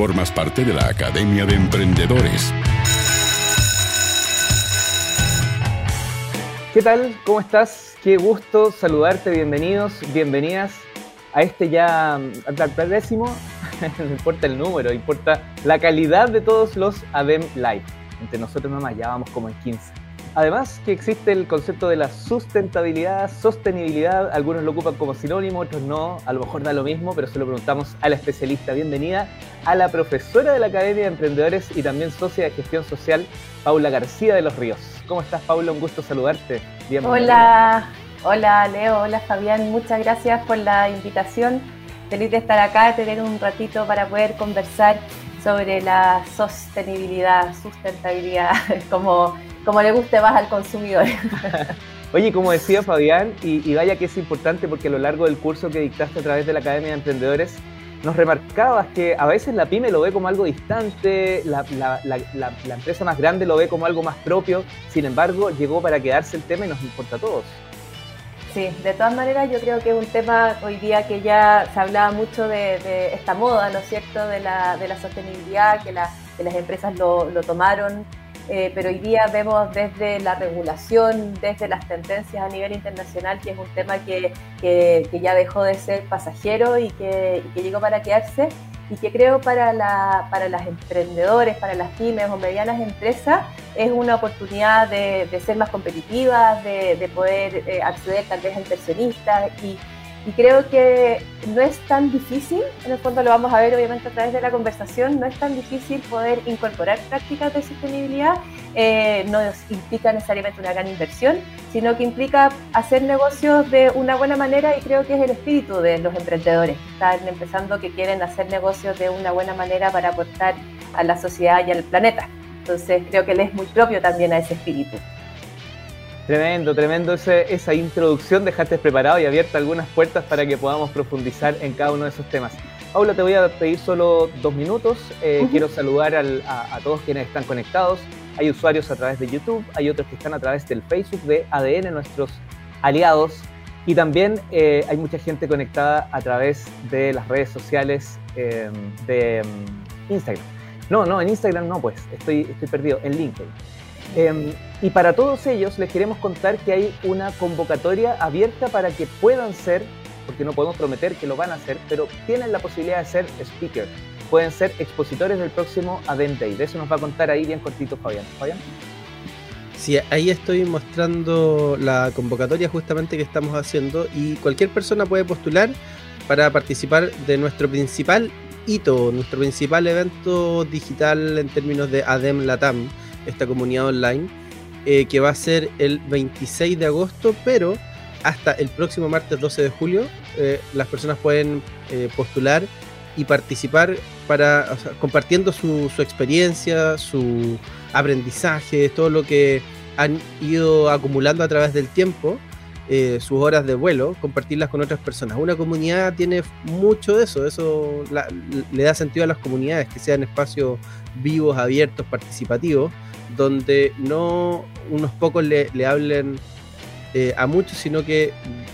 formas parte de la Academia de Emprendedores. ¿Qué tal? ¿Cómo estás? Qué gusto saludarte, bienvenidos, bienvenidas a este ya décimo, no importa el número, importa la calidad de todos los ADEM Live. Entre nosotros nomás ya vamos como en 15. Además que existe el concepto de la sustentabilidad, sostenibilidad, algunos lo ocupan como sinónimo, otros no, a lo mejor da lo mismo, pero se lo preguntamos a la especialista. Bienvenida a la profesora de la Academia de Emprendedores y también socia de gestión social, Paula García de los Ríos. ¿Cómo estás, Paula? Un gusto saludarte. Hola, hola Leo, hola Fabián, muchas gracias por la invitación. Feliz de estar acá, tener un ratito para poder conversar sobre la sostenibilidad, sustentabilidad, como como le guste más al consumidor. Oye, como decía Fabián, y, vaya que es importante porque a lo largo del curso que dictaste a través de la Academia de Emprendedores, nos remarcabas que a veces la pyme lo ve como algo distante, la, empresa más grande lo ve como algo más propio, sin embargo, llegó para quedarse el tema y nos importa a todos. Sí, de todas maneras yo creo que es un tema hoy día que ya se hablaba mucho de, esta moda, ¿no es cierto?, de la, sostenibilidad, que, las empresas lo, lo tomaron eh, pero hoy día vemos desde la regulación, desde las tendencias a nivel internacional, que es un tema que, que, ya dejó de ser pasajero y que, que, llegó para quedarse y que creo para, la, para las emprendedores, para las pymes o medianas empresas, es una oportunidad de, de ser más competitivas, de, de poder eh, acceder tal vez a inversionistas y y creo que no es tan difícil, en el fondo lo vamos a ver obviamente a través de la conversación, no es tan difícil poder incorporar prácticas de sostenibilidad, eh, no implica necesariamente una gran inversión, sino que implica hacer negocios de una buena manera y creo que es el espíritu de los emprendedores que están empezando, que quieren hacer negocios de una buena manera para aportar a la sociedad y al planeta. Entonces creo que él es muy propio también a ese espíritu. Tremendo, tremendo esa introducción. Dejaste preparado y abierta algunas puertas para que podamos profundizar en cada uno de esos temas. Paula, te voy a pedir solo dos minutos. Eh, quiero saludar a, todos quienes están conectados. Hay usuarios a través de YouTube, hay otros que están a través del Facebook de ADN, nuestros aliados. Y también eh, hay mucha gente conectada a través de las redes sociales em, de em, Instagram. No, no, en Instagram no, pues, estoy, estoy perdido, en LinkedIn. Em, y para todos ellos les queremos contar que hay una convocatoria abierta para que puedan ser, porque no podemos prometer que lo van a hacer, pero tienen la posibilidad de ser speaker. Pueden ser expositores del próximo Adem Day. De eso nos va a contar ahí bien cortito Fabián. Fabián. Sí, ahí estoy mostrando la convocatoria justamente que estamos haciendo y cualquier persona puede postular para participar de nuestro principal hito, nuestro principal evento digital en términos de ADEM Latam esta comunidad online, eh, que va a ser el 26 de agosto, pero hasta el próximo martes 12 de julio eh, las personas pueden eh, postular y participar para compartiendo su, su, experiencia, su aprendizaje, todo lo que han ido acumulando a través del tiempo, sus horas de vuelo, compartirlas con otras personas. Una comunidad tiene mucho de eso, eso le da sentido a las comunidades, que sean espacios vivos, abiertos, participativos donde no unos pocos le, hablen eh, a muchos, sino que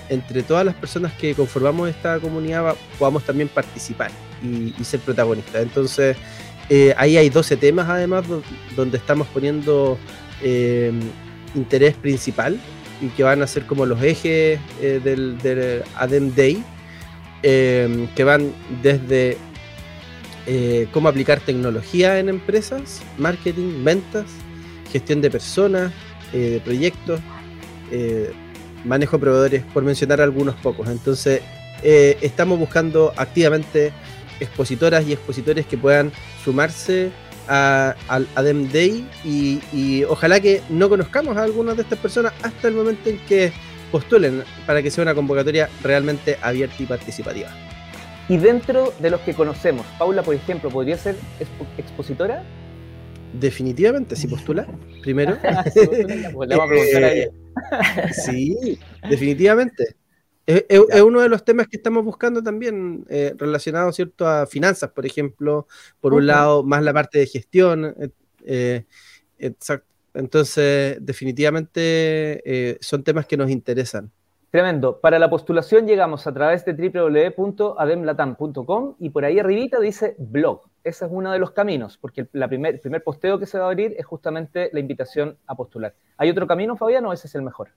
entre todas las personas que conformamos esta comunidad podamos también participar y, ser protagonistas. Entonces, eh, ahí hay 12 temas además donde estamos poniendo eh, interés principal y que van a ser como los ejes del, del, ADEM Day, que van desde cómo aplicar tecnología en empresas, marketing, ventas, gestión de personas, eh, de proyectos, eh, manejo de proveedores, por mencionar algunos pocos. Entonces, eh, estamos buscando activamente expositoras y expositores que puedan sumarse al ADEM Day y, ojalá que no conozcamos a algunas de estas personas hasta el momento en que postulen para que sea una convocatoria realmente abierta y participativa. Y dentro de los que conocemos, Paula, por ejemplo, ¿podría ser expositora? Definitivamente, si postula, primero. sí, definitivamente. Es, uno de los temas que estamos buscando también eh, relacionado ¿cierto? a finanzas, por ejemplo. Por un lado, más la parte de gestión. Eh, exacto. Entonces, definitivamente eh, son temas que nos interesan. Tremendo. Para la postulación llegamos a través de www.ademlatam.com y por ahí arribita dice blog ese es uno de los caminos, porque el, la primer, primer posteo que se va a abrir es justamente la invitación a postular. ¿Hay otro camino, Fabián, o ese es el mejor?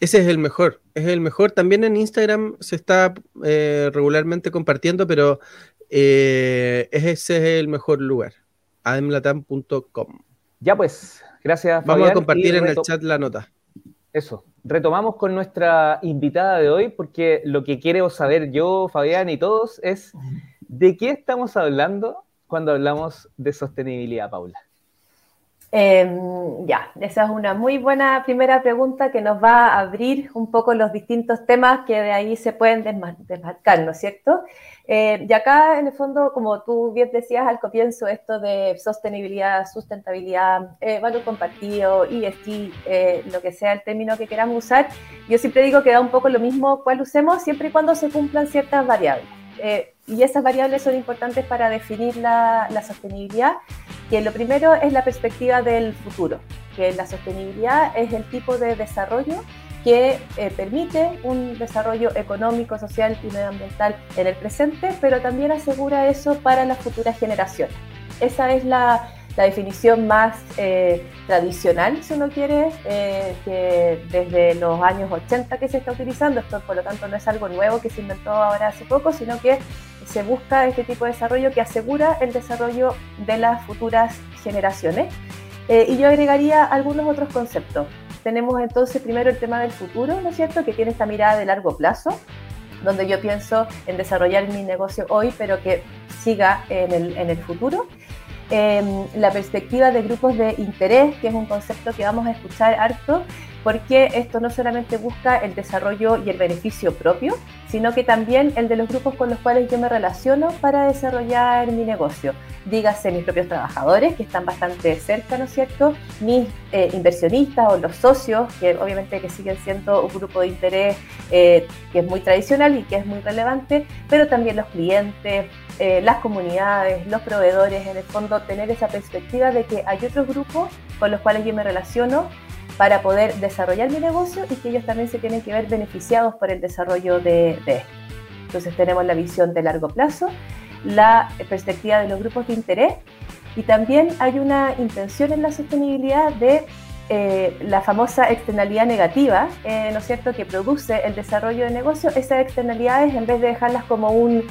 Ese es el mejor, es el mejor. También en Instagram se está eh, regularmente compartiendo, pero eh, ese es el mejor lugar, ademlatam.com. Ya pues, gracias. Vamos a compartir en el chat la nota. Eso, retomamos con nuestra invitada de hoy, porque lo que quiero saber yo, Fabián y todos es de qué estamos hablando cuando hablamos de sostenibilidad, Paula. Em, ya, esa es una muy buena primera pregunta que nos va a abrir un poco los distintos temas que de ahí se pueden desmarcar, ¿no es cierto? Eh, y acá, en el fondo, como tú bien decías al comienzo, esto de sostenibilidad, sustentabilidad, eh, valor compartido, ESG, eh, lo que sea el término que queramos usar, yo siempre digo que da un poco lo mismo cuál usemos, siempre y cuando se cumplan ciertas variables. Eh, y esas variables son importantes para definir la, sostenibilidad, que lo primero es la perspectiva del futuro, que la sostenibilidad es el tipo de desarrollo que eh, permite un desarrollo económico, social y medioambiental en el presente, pero también asegura eso para las futuras generaciones. Esa es la, la definición más eh, tradicional, si uno quiere, eh, que desde los años 80 que se está utilizando, esto por lo tanto no es algo nuevo que se inventó ahora hace poco, sino que se busca este tipo de desarrollo que asegura el desarrollo de las futuras generaciones. Eh, y yo agregaría algunos otros conceptos. Tenemos entonces primero el tema del futuro, ¿no es cierto?, que tiene esta mirada de largo plazo, donde yo pienso en desarrollar mi negocio hoy, pero que siga en el, en el futuro. Em, la perspectiva de grupos de interés, que es un concepto que vamos a escuchar harto, porque esto no solamente busca el desarrollo y el beneficio propio, sino que también el de los grupos con los cuales yo me relaciono para desarrollar mi negocio. Dígase mis propios trabajadores, que están bastante cerca, ¿no es cierto? Mis eh, inversionistas o los socios, que obviamente que siguen siendo un grupo de interés eh, que es muy tradicional y que es muy relevante, pero también los clientes, eh, las comunidades, los proveedores, en el fondo tener esa perspectiva de que hay otros grupos con los cuales yo me relaciono para poder desarrollar mi negocio y que ellos también se tienen que ver beneficiados por el desarrollo de, esto. Entonces tenemos la visión de largo plazo, la perspectiva de los grupos de interés y también hay una intención en la sostenibilidad de eh, la famosa externalidad negativa, eh, ¿no es cierto?, que produce el desarrollo de negocio, esas externalidades en vez de dejarlas como un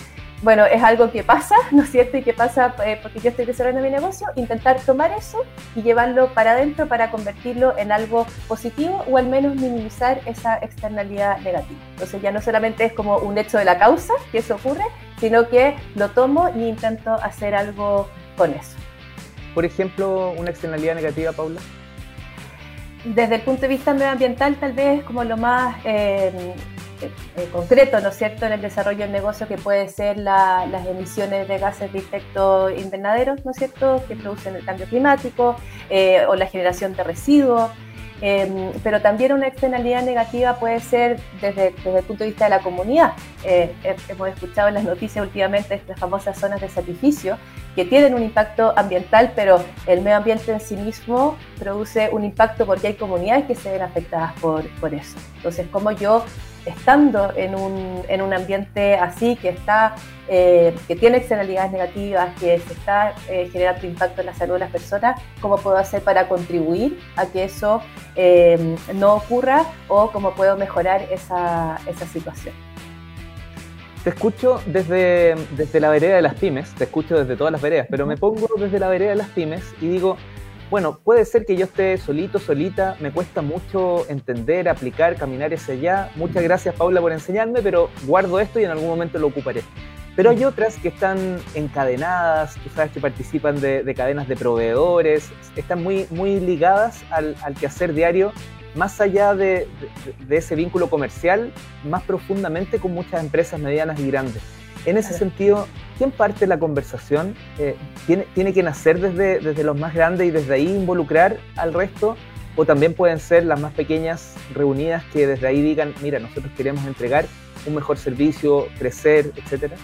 bueno, es algo que pasa, ¿no es cierto? Y que pasa eh, porque yo estoy desarrollando mi negocio, intentar tomar eso y llevarlo para adentro para convertirlo en algo positivo o al menos minimizar esa externalidad negativa. Entonces ya no solamente es como un hecho de la causa que eso ocurre, sino que lo tomo y intento hacer algo con eso. Por ejemplo, una externalidad negativa, Paula. Desde el punto de vista medioambiental, tal vez como lo más eh, eh, concreto, ¿no es cierto?, en el desarrollo del negocio que puede ser las emisiones de gases de efecto invernadero, ¿no es cierto?, que producen el cambio climático eh, o la generación de residuos. Em, pero también una externalidad negativa puede ser desde, desde, el punto de vista de la comunidad. Eh, hemos escuchado en las noticias últimamente estas famosas zonas de sacrificio que tienen un impacto ambiental, pero el medio ambiente en sí mismo produce un impacto porque hay comunidades que se ven afectadas por, por eso. Entonces, como yo estando en un, en un ambiente así, que, está, eh, que tiene externalidades negativas, que se está eh, generando impacto en la salud de las personas, ¿cómo puedo hacer para contribuir a que eso eh, no ocurra o cómo puedo mejorar esa, esa situación? Te escucho desde, desde la vereda de las pymes, te escucho desde todas las veredas, pero me pongo desde la vereda de las pymes y digo, bueno, puede ser que yo esté solito, solita, me cuesta mucho entender, aplicar, caminar hacia allá. Muchas gracias Paula por enseñarme, pero guardo esto y en algún momento lo ocuparé. Pero hay otras que están encadenadas, tú que participan de, cadenas de proveedores, están muy, muy ligadas al, quehacer diario, más allá de, ese vínculo comercial, más profundamente con muchas empresas medianas y grandes. En ese sentido, ¿quién parte la conversación? Eh, ¿tiene, ¿Tiene que nacer desde, desde los más grandes y desde ahí involucrar al resto? ¿O también pueden ser las más pequeñas reunidas que desde ahí digan, mira, nosotros queremos entregar un mejor servicio, crecer, etcétera?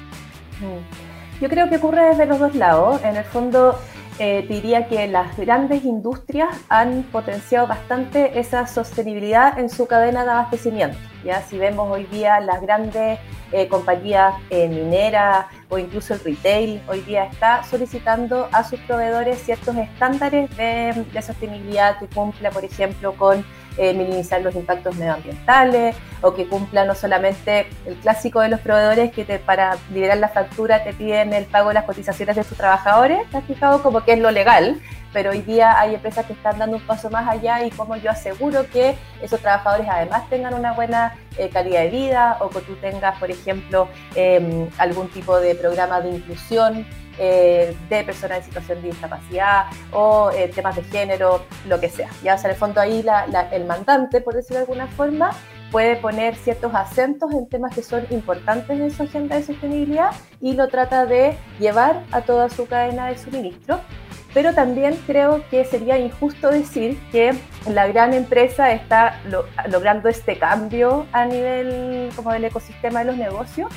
Mm. Yo creo que ocurre desde los dos lados. En el fondo, eh, diría que las grandes industrias han potenciado bastante esa sostenibilidad en su cadena de abastecimiento. Ya si vemos hoy día las grandes eh, compañías eh, mineras o incluso el retail hoy día está solicitando a sus proveedores ciertos estándares de, sostenibilidad que cumpla, por ejemplo, con eh, minimizar los impactos medioambientales o que cumpla no solamente el clásico de los proveedores que te, para liberar la factura te piden el pago de las cotizaciones de sus trabajadores, te fijado como que es lo legal, pero hoy día hay empresas que están dando un paso más allá y como yo aseguro que esos trabajadores además tengan una buena eh, calidad de vida o que tú tengas, por ejemplo, em, algún tipo de programa de inclusión eh, de personas en situación de discapacidad o eh, temas de género, lo que sea. Ya, o sea, en el fondo ahí el mandante, por decirlo de alguna forma, puede poner ciertos acentos en temas que son importantes en su agenda de sostenibilidad y lo trata de llevar a toda su cadena de suministro. Pero también creo que sería injusto decir que la gran empresa está logrando este cambio a nivel como del ecosistema de los negocios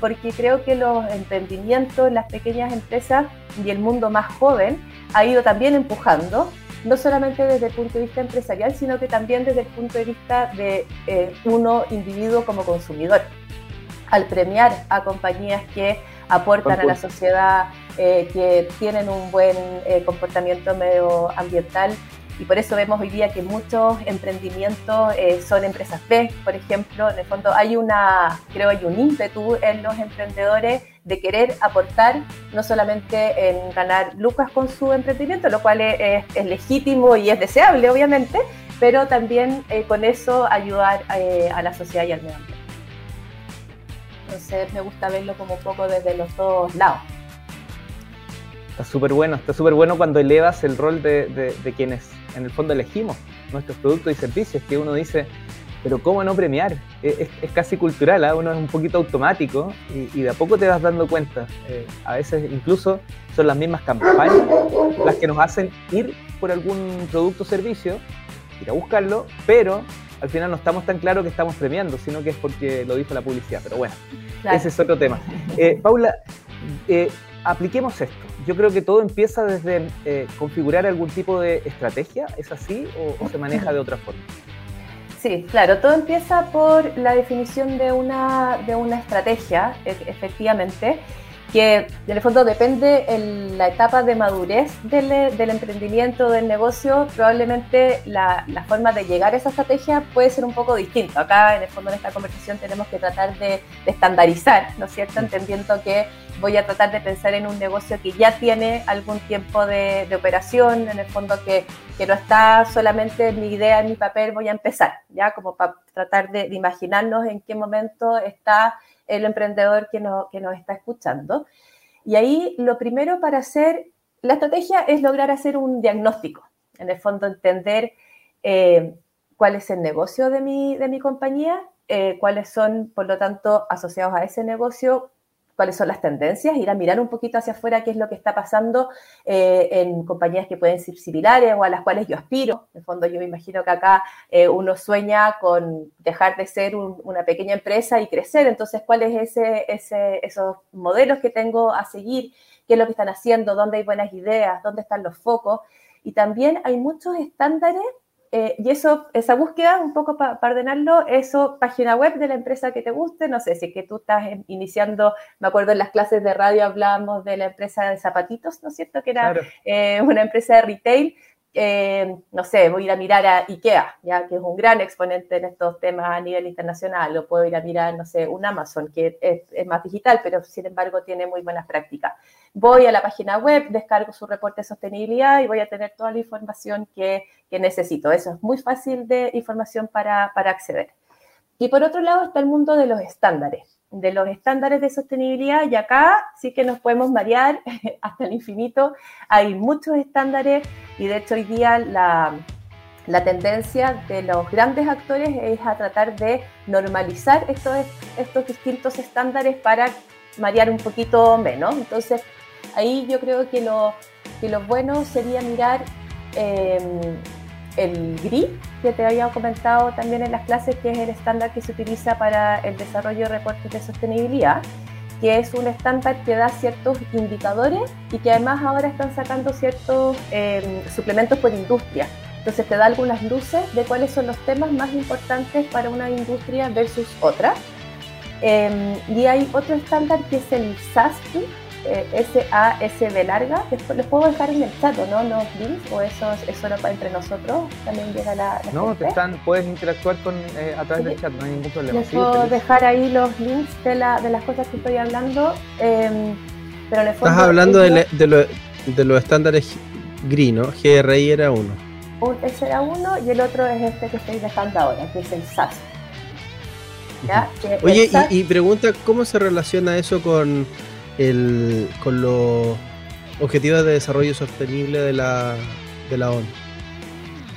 porque creo que los emprendimientos, las pequeñas empresas y el mundo más joven ha ido también empujando, no solamente desde el punto de vista empresarial, sino que también desde el punto de vista de eh, uno individuo como consumidor. Al premiar a compañías que aportan a la sociedad, eh, que tienen un buen eh, comportamiento medioambiental, y por eso vemos hoy día que muchos emprendimientos eh, son empresas B, por ejemplo, en el fondo hay una, creo hay un ímpetu en los emprendedores de querer aportar no solamente en ganar lucas con su emprendimiento, lo cual es, legítimo y es deseable, obviamente, pero también eh, con eso ayudar eh, a la sociedad y al medio ambiente. Entonces me gusta verlo como un poco desde los dos lados. Está súper bueno, está súper bueno cuando elevas el rol de, de quienes en el fondo elegimos nuestros productos y servicios, que uno dice, pero ¿cómo no premiar? Es, casi cultural, ¿ah? uno es un poquito automático y, de a poco te vas dando cuenta. Eh, a veces incluso son las mismas campañas las que nos hacen ir por algún producto o servicio, ir a buscarlo, pero al final no estamos tan claros que estamos premiando, sino que es porque lo dijo la publicidad. Pero bueno, ese es otro tema. Eh, Paula, eh, apliquemos esto. Yo creo que todo empieza desde eh, configurar algún tipo de estrategia, ¿es así o, se maneja de otra forma? Sí, claro, todo empieza por la definición de una, de una estrategia, e, efectivamente, que en el fondo depende en la etapa de madurez del, del emprendimiento, del negocio, probablemente la, forma de llegar a esa estrategia puede ser un poco distinta. Acá en el fondo en esta conversación tenemos que tratar de, estandarizar, ¿no es cierto? Entendiendo que voy a tratar de pensar en un negocio que ya tiene algún tiempo de, operación, en el fondo que, que, no está solamente en mi idea, en mi papel, voy a empezar, ¿ya? Como para tratar de, de imaginarnos en qué momento está el emprendedor que, no, que nos está escuchando. Y ahí lo primero para hacer la estrategia es lograr hacer un diagnóstico, en el fondo entender eh, cuál es el negocio de mi, de mi compañía, eh, cuáles son, por lo tanto, asociados a ese negocio, cuáles son las tendencias, ir a mirar un poquito hacia afuera qué es lo que está pasando eh, en compañías que pueden ser similares o a las cuales yo aspiro. En el fondo yo me imagino que acá eh, uno sueña con dejar de ser una pequeña empresa y crecer. Entonces, ¿cuáles ese, ese, esos modelos que tengo a seguir? ¿Qué es lo que están haciendo? ¿Dónde hay buenas ideas? ¿Dónde están los focos? Y también hay muchos estándares eh, y eso, esa búsqueda, un poco para ordenarlo, eso, página web de la empresa que te guste, no sé, si es que tú estás iniciando, me acuerdo en las clases de radio hablábamos de la empresa de zapatitos, ¿no es cierto? Que era eh, una empresa de retail, eh, no sé, voy a ir a mirar a IKEA, ya que es un gran exponente en estos temas a nivel internacional, o puedo ir a mirar, no sé, un Amazon, que es, más digital, pero sin embargo tiene muy buenas prácticas voy a la página web, descargo su reporte de sostenibilidad y voy a tener toda la información que, necesito. Eso es muy fácil de información para, acceder. Y por otro lado está el mundo de los estándares, de los estándares de sostenibilidad y acá sí que nos podemos variar hasta el infinito. Hay muchos estándares y de hecho hoy día la, la tendencia de los grandes actores es a tratar de normalizar estos, estos distintos estándares para variar un poquito menos. Entonces, ahí yo creo que lo, que lo bueno sería mirar em, el GRI, que te había comentado también en las clases, que es el estándar que se utiliza para el desarrollo de reportes de sostenibilidad, que es un estándar que da ciertos indicadores y que además ahora están sacando ciertos em, suplementos por industria. Entonces te da algunas luces de cuáles son los temas más importantes para una industria versus otra Em, y hay otro estándar que es el SASP, eh, SASB larga. Después los puedo dejar en el chat, ¿no? Los links, o eso es solo para entre nosotros. También llega la. no, te están, puedes interactuar con, eh, a través del chat, no hay ningún problema. Les puedo dejar ahí los links de, la, de las cosas que estoy hablando. Eh, pero le Estás hablando de, de, lo, de, los estándares GRI, ¿no? GRI era uno. ese era uno y el otro es este que estoy dejando ahora, que es el SAS. Oye, y, pregunta, ¿cómo se relaciona eso con, el, con los objetivos de desarrollo sostenible de la, de la ONU?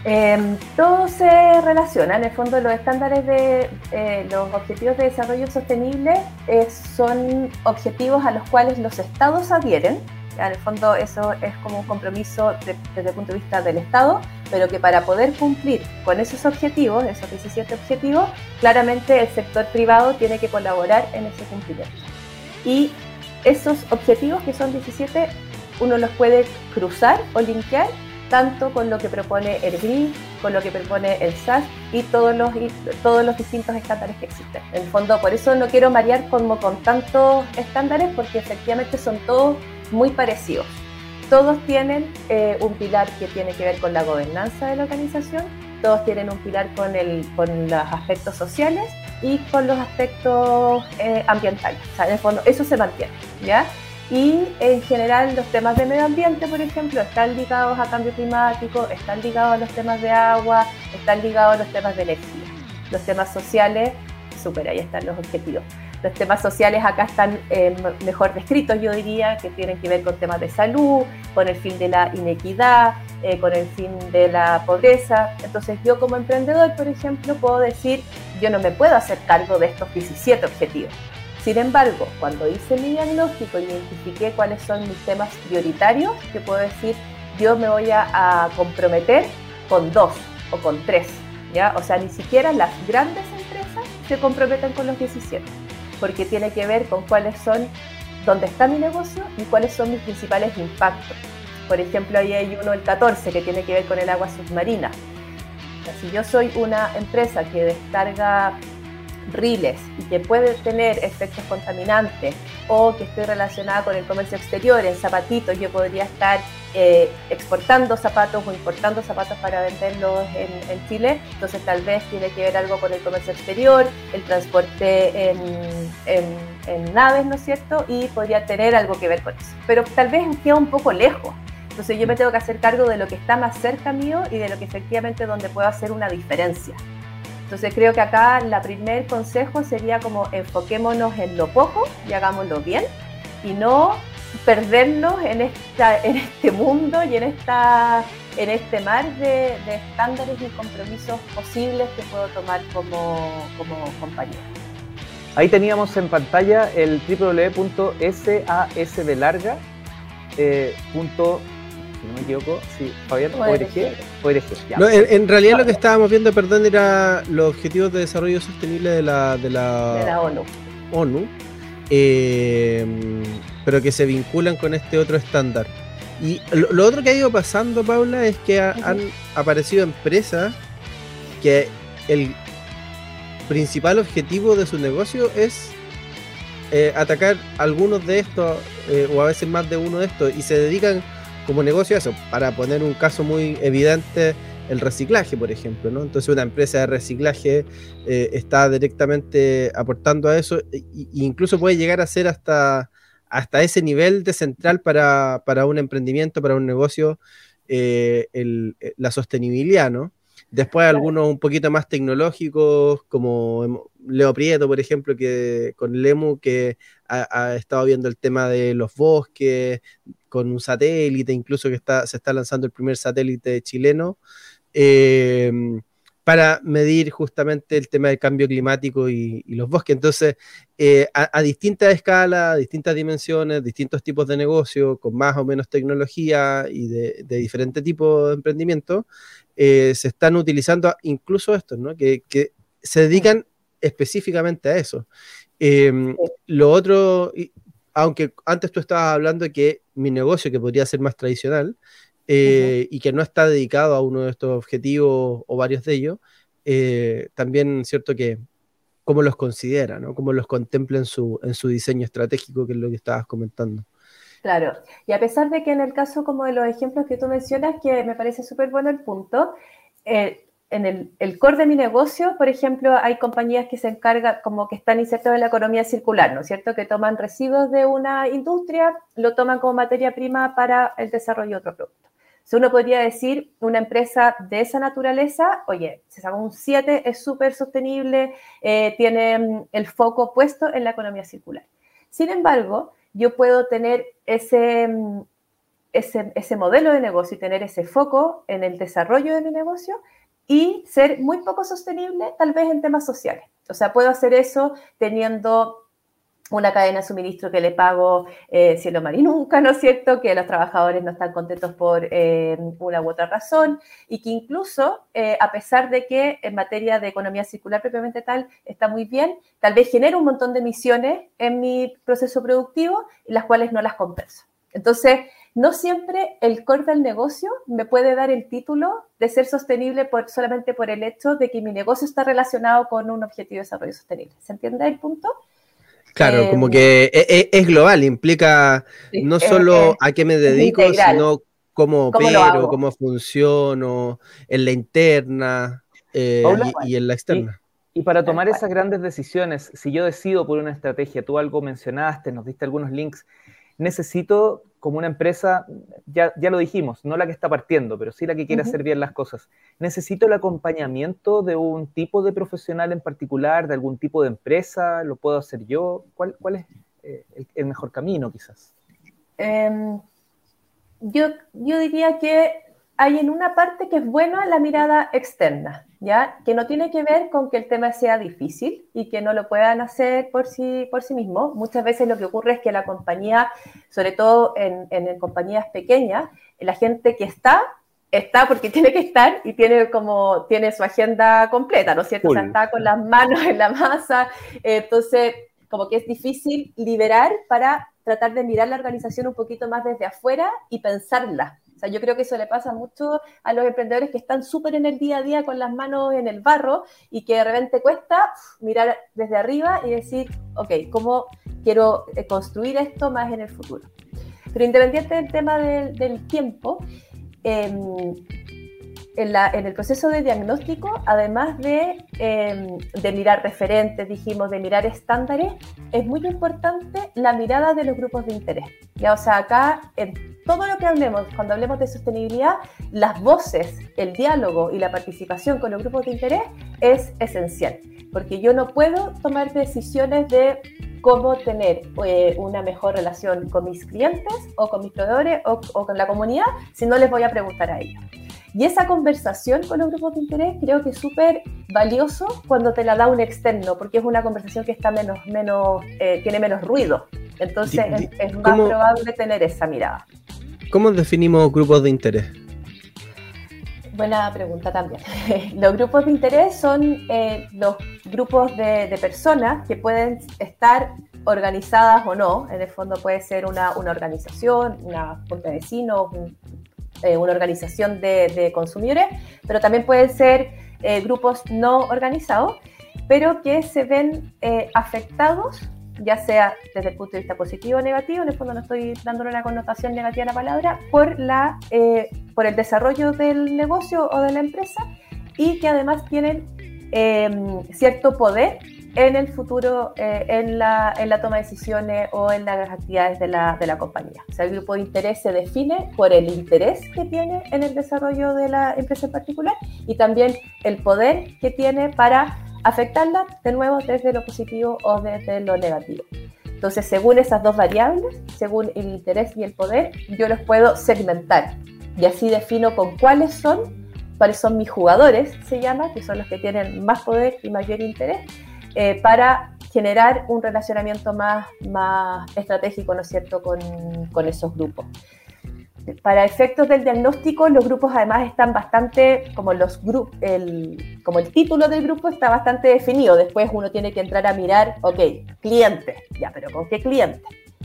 Em, todo se relaciona, en el fondo los estándares de eh, los objetivos de desarrollo sostenible eh, son objetivos a los cuales los estados adhieren, en el fondo eso es como un compromiso desde el punto de vista del Estado, pero que para poder cumplir con esos objetivos, esos 17 objetivos, claramente el sector privado tiene que colaborar en ese cumplimiento. Y esos objetivos que son 17, uno los puede cruzar o linkear tanto con lo que propone el GRI, con lo que propone el SAS y todos los, todos los distintos estándares que existen. En el fondo, por eso no quiero marear como con tantos estándares, porque efectivamente son todos muy parecidos. Todos tienen eh, un pilar que tiene que ver con la gobernanza de la organización, todos tienen un pilar con, el, con los aspectos sociales y con los aspectos eh, ambientales. O sea, en el fondo, eso se mantiene, ¿ya? Y en general los temas de medio ambiente, por ejemplo, están ligados a cambio climático, están ligados a los temas de agua, están ligados a los temas de energía. Los temas sociales, súper, ahí están los objetivos. Los temas sociales acá están eh, mejor descritos, yo diría, que tienen que ver con temas de salud, con el fin de la inequidad, eh, con el fin de la pobreza. Entonces yo como emprendedor, por ejemplo, puedo decir, yo no me puedo hacer cargo de estos 17 objetivos sin embargo, cuando hice mi diagnóstico y identifiqué cuáles son mis temas prioritarios, que puedo decir, yo me voy a, comprometer con dos o con tres, ¿ya? O sea, ni siquiera las grandes empresas se comprometen con los 17, porque tiene que ver con cuáles son, dónde está mi negocio y cuáles son mis principales impactos. Por ejemplo, ahí hay uno, el 14, que tiene que ver con el agua submarina. si yo soy una empresa que descarga riles y que puede tener efectos contaminantes o que esté relacionada con el comercio exterior, en zapatitos, yo podría estar eh, exportando zapatos o importando zapatos para venderlos en, Chile, entonces tal vez tiene que ver algo con el comercio exterior, el transporte en, en, naves, ¿no es cierto? Y podría tener algo que ver con eso. Pero tal vez queda un poco lejos. Entonces yo me tengo que hacer cargo de lo que está más cerca mío y de lo que efectivamente donde puedo hacer una diferencia. Entonces creo que acá el primer consejo sería como enfoquémonos en lo poco y hagámoslo bien y no perdernos en, esta, en este mundo y en, esta, en este mar de, estándares y compromisos posibles que puedo tomar como, como compañía. Ahí teníamos en pantalla el www.sasblarga.com si no me equivoco, sí, Fabián, ORG, ORG, en, realidad lo que estábamos viendo, perdón, era los objetivos de desarrollo sostenible de la, de la, ONU. ONU eh, pero que se vinculan con este otro estándar. Y lo, otro que ha ido pasando, Paula, es que han aparecido empresas que el principal objetivo de su negocio es eh, atacar algunos de estos, eh, o a veces más de uno de estos, y se dedican como negocio eso, para poner un caso muy evidente, el reciclaje, por ejemplo, ¿no? Entonces una empresa de reciclaje eh, está directamente aportando a eso e, incluso puede llegar a ser hasta, hasta ese nivel de central para, un emprendimiento, para un negocio, eh, eh, la sostenibilidad, ¿no? Después algunos un poquito más tecnológicos, como Leo Prieto, por ejemplo, que con Lemu, que ha, estado viendo el tema de los bosques, con un satélite, incluso que está, se está lanzando el primer satélite chileno, em, para medir justamente el tema del cambio climático y, los bosques. Entonces, eh, a, distintas escalas, distintas dimensiones, distintos tipos de negocio, con más o menos tecnología y de, de diferente tipo de emprendimiento, eh, se están utilizando incluso estos, ¿no? que, se dedican específicamente a eso. Em, lo otro, aunque antes tú estabas hablando de que mi negocio, que podría ser más tradicional, eh, y que no está dedicado a uno de estos objetivos o varios de ellos, eh, también cierto que cómo los considera, ¿no? Cómo los contempla en su, en su diseño estratégico, que es lo que estabas comentando. Claro, y a pesar de que en el caso como de los ejemplos que tú mencionas, que me parece súper bueno el punto, eh, en el, el, core de mi negocio, por ejemplo, hay compañías que se encargan, como que están insertas en la economía circular, ¿no es cierto? Que toman residuos de una industria, lo toman como materia prima para el desarrollo de otro producto. Si uno podría decir, una empresa de esa naturaleza, oye, se sacó un 7, es súper sostenible, eh, tiene mm, el foco puesto en la economía circular. Sin embargo, yo puedo tener ese, mm, ese, ese modelo de negocio y tener ese foco en el desarrollo de mi negocio y ser muy poco sostenible tal vez en temas sociales. O sea, puedo hacer eso teniendo una cadena de suministro que le pago eh, cielo, mar y nunca, ¿no es cierto? Que los trabajadores no están contentos por eh, una u otra razón y que incluso, eh, a pesar de que en materia de economía circular propiamente tal está muy bien, tal vez genera un montón de emisiones en mi proceso productivo las cuales no las compenso. Entonces, no siempre el core del negocio me puede dar el título de ser sostenible por, solamente por el hecho de que mi negocio está relacionado con un objetivo de desarrollo sostenible. ¿Se entiende el punto? Claro, como em, que e, e, es, global, implica no solo a qué me dedico, sino cómo opero, cómo funciono, en la interna eh, y, en la externa. Y, para tomar esas grandes decisiones, si yo decido por una estrategia, tú algo mencionaste, nos diste algunos links, necesito como una empresa, ya, ya lo dijimos, no la que está partiendo, pero sí la que quiere hacer bien las cosas. Necesito el acompañamiento de un tipo de profesional en particular, de algún tipo de empresa, lo puedo hacer yo. ¿Cuál, cuál es eh, el, mejor camino quizás? Em, yo, yo diría que hay en una parte que es buena la mirada externa, ¿ya? Que no tiene que ver con que el tema sea difícil y que no lo puedan hacer por sí, por sí mismos. Muchas veces lo que ocurre es que la compañía, sobre todo en, en compañías pequeñas, la gente que está está porque tiene que estar y tiene como tiene su agenda completa, ¿no es cierto? O sea, está con las manos en la masa, entonces como que es difícil liberar para tratar de mirar la organización un poquito más desde afuera y pensarla, sea, yo creo que eso le pasa mucho a los emprendedores que están súper en el día a día con las manos en el barro y que de repente cuesta mirar desde arriba y decir, ok, ¿cómo quiero eh, construir esto más en el futuro? Pero independiente del tema del, tiempo, em, en, el proceso de diagnóstico, además de, em, de, mirar referentes, dijimos, de mirar estándares, es muy importante la mirada de los grupos de interés. ¿ya? O sea, acá en todo lo que hablemos, cuando hablemos de sostenibilidad, las voces, el diálogo y la participación con los grupos de interés es esencial, porque yo no puedo tomar decisiones de cómo tener eh, una mejor relación con mis clientes o con mis proveedores o, o con la comunidad si no les voy a preguntar a ellos. Y esa conversación con los grupos de interés creo que es súper valioso cuando te la da un externo, porque es una conversación que está menos, menos, eh, tiene menos ruido. Entonces es, más probable tener esa mirada. ¿Cómo definimos grupos de interés? Buena pregunta también. los grupos de interés son eh, los grupos de, de, personas que pueden estar organizadas o no. En el fondo puede ser una, una organización, una junta de vecinos, un eh, una organización de, consumidores, pero también pueden ser eh, grupos no organizados, pero que se ven eh, afectados, ya sea desde el punto de vista positivo o negativo, en el fondo no estoy dándole una connotación negativa a la palabra, por, la, por el desarrollo del negocio o de la empresa y que además tienen cierto poder en el futuro eh, en, la, en, la, toma de decisiones o en las actividades de la, de la, compañía. O sea, el grupo de interés se define por el interés que tiene en el desarrollo de la empresa en particular y también el poder que tiene para afectarla de nuevo desde lo positivo o desde lo negativo. Entonces, según esas dos variables, según el interés y el poder, yo los puedo segmentar y así defino con cuáles son, cuáles son mis jugadores, se llama, que son los que tienen más poder y mayor interés, eh, para generar un relacionamiento más, más estratégico, ¿no es cierto?, con, con esos grupos. Para efectos del diagnóstico, los grupos además están bastante, como, los el, como el título del grupo está bastante definido. Después uno tiene que entrar a mirar, ok, cliente, ya, pero ¿con qué cliente?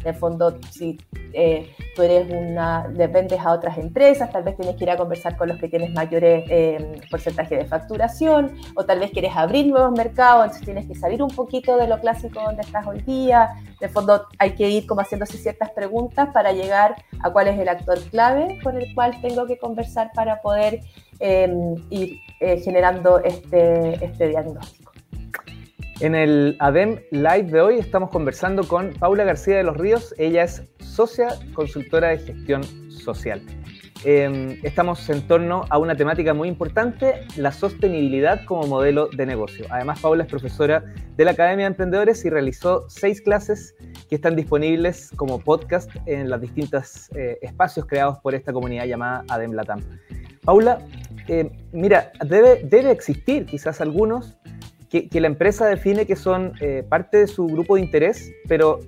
En el fondo, si eh, tú eres una, vendes a otras empresas, tal vez tienes que ir a conversar con los que tienes mayores eh, porcentajes de facturación, o tal vez quieres abrir nuevos mercados, entonces tienes que salir un poquito de lo clásico donde estás hoy día. En el fondo, hay que ir como haciéndose ciertas preguntas para llegar a cuál es el actor clave con el cual tengo que conversar para poder em, ir eh, generando este, este diagnóstico. En el ADEM Live de hoy estamos conversando con Paula García de los Ríos. Ella es socia consultora de gestión social. Em, estamos en torno a una temática muy importante, la sostenibilidad como modelo de negocio. Además, Paula es profesora de la Academia de Emprendedores y realizó seis clases que están disponibles como podcast en los distintos eh, espacios creados por esta comunidad llamada ADEM Latam. Paula, eh, mira, debe, debe existir quizás algunos que, la empresa define que son eh, parte de su grupo de interés, pero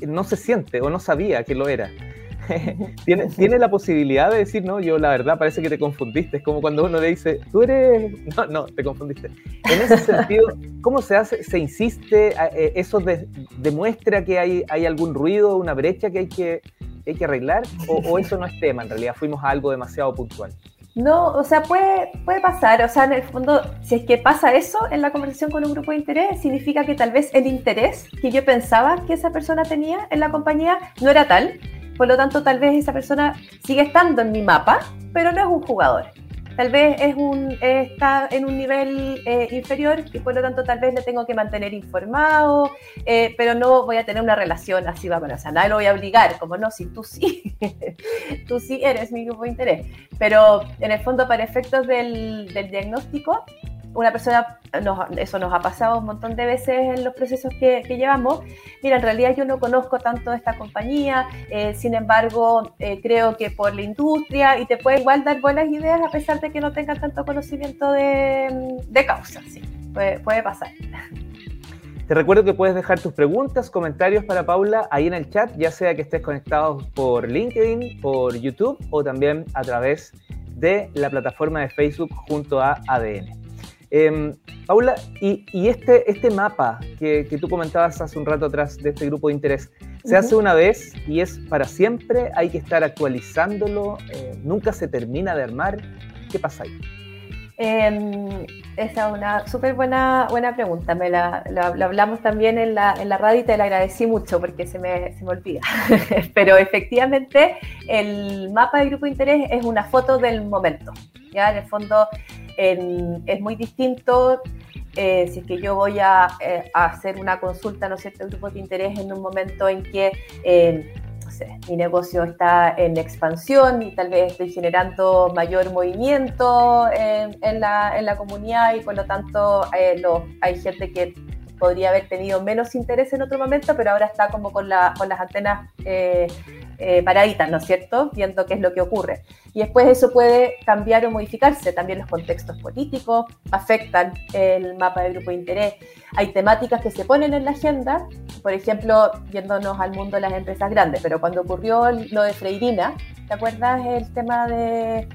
no se siente o no sabía que lo era. ¿Tiene, tiene la posibilidad de decir, no, yo la verdad parece que te confundiste. Es como cuando uno le dice, tú eres. No, no, te confundiste. En ese sentido, ¿cómo se hace? ¿Se insiste? Eh, ¿Eso demuestra que hay, hay algún ruido, una brecha que hay que, hay que arreglar? O, ¿O eso no es tema? En realidad, fuimos a algo demasiado puntual. No, o sea, puede, puede pasar. O sea, en el fondo, si es que pasa eso en la conversación con un grupo de interés, significa que tal vez el interés que yo pensaba que esa persona tenía en la compañía no era tal. Por lo tanto, tal vez esa persona sigue estando en mi mapa, pero no es un jugador tal vez es un, está en un nivel eh, inferior y por lo tanto tal vez le tengo que mantener informado, eh, pero no voy a tener una relación así, va, o sea, nadie lo voy a obligar, como no, si tú sí, tú sí eres mi grupo de interés, pero en el fondo para efectos del, del diagnóstico, una persona, eso nos ha pasado un montón de veces en los procesos que, llevamos, mira, en realidad yo no conozco tanto esta compañía, eh, sin embargo, eh, creo que por la industria y te puede igual dar buenas ideas a pesar de que no tengas tanto conocimiento de, de causa, sí, puede, puede pasar. Te recuerdo que puedes dejar tus preguntas, comentarios para Paula ahí en el chat, ya sea que estés conectado por LinkedIn, por YouTube o también a través de la plataforma de Facebook junto a ADN. Em, Paula, y, este, este mapa que, tú comentabas hace un rato atrás de este grupo de interés, ¿se hace una vez y es para siempre? ¿Hay que estar actualizándolo? Eh, ¿Nunca se termina de armar? ¿Qué pasa ahí? Em, esa es una súper buena, buena pregunta. Me la, hablamos también en la, en la, radio y te la agradecí mucho porque se me, se me olvida. Pero efectivamente, el mapa de grupo de interés es una foto del momento. ¿ya? En el fondo, es muy distinto eh, si es que yo voy a, eh, hacer una consulta, ¿no es cierto?, grupo de interés en un momento en que, eh, sé, mi negocio está en expansión y tal vez estoy generando mayor movimiento en, la, en, la, comunidad y por lo tanto hay gente que podría haber tenido menos interés en otro momento, pero ahora está como con, la, con las antenas eh, paraditas, ¿no es cierto? Viendo qué es lo que ocurre. Y después eso puede cambiar o modificarse. También los contextos políticos afectan el mapa de grupo de interés. Hay temáticas que se ponen en la agenda, por ejemplo, viéndonos al mundo de las empresas grandes, pero cuando ocurrió lo de Freirina, ¿te acuerdas el tema de,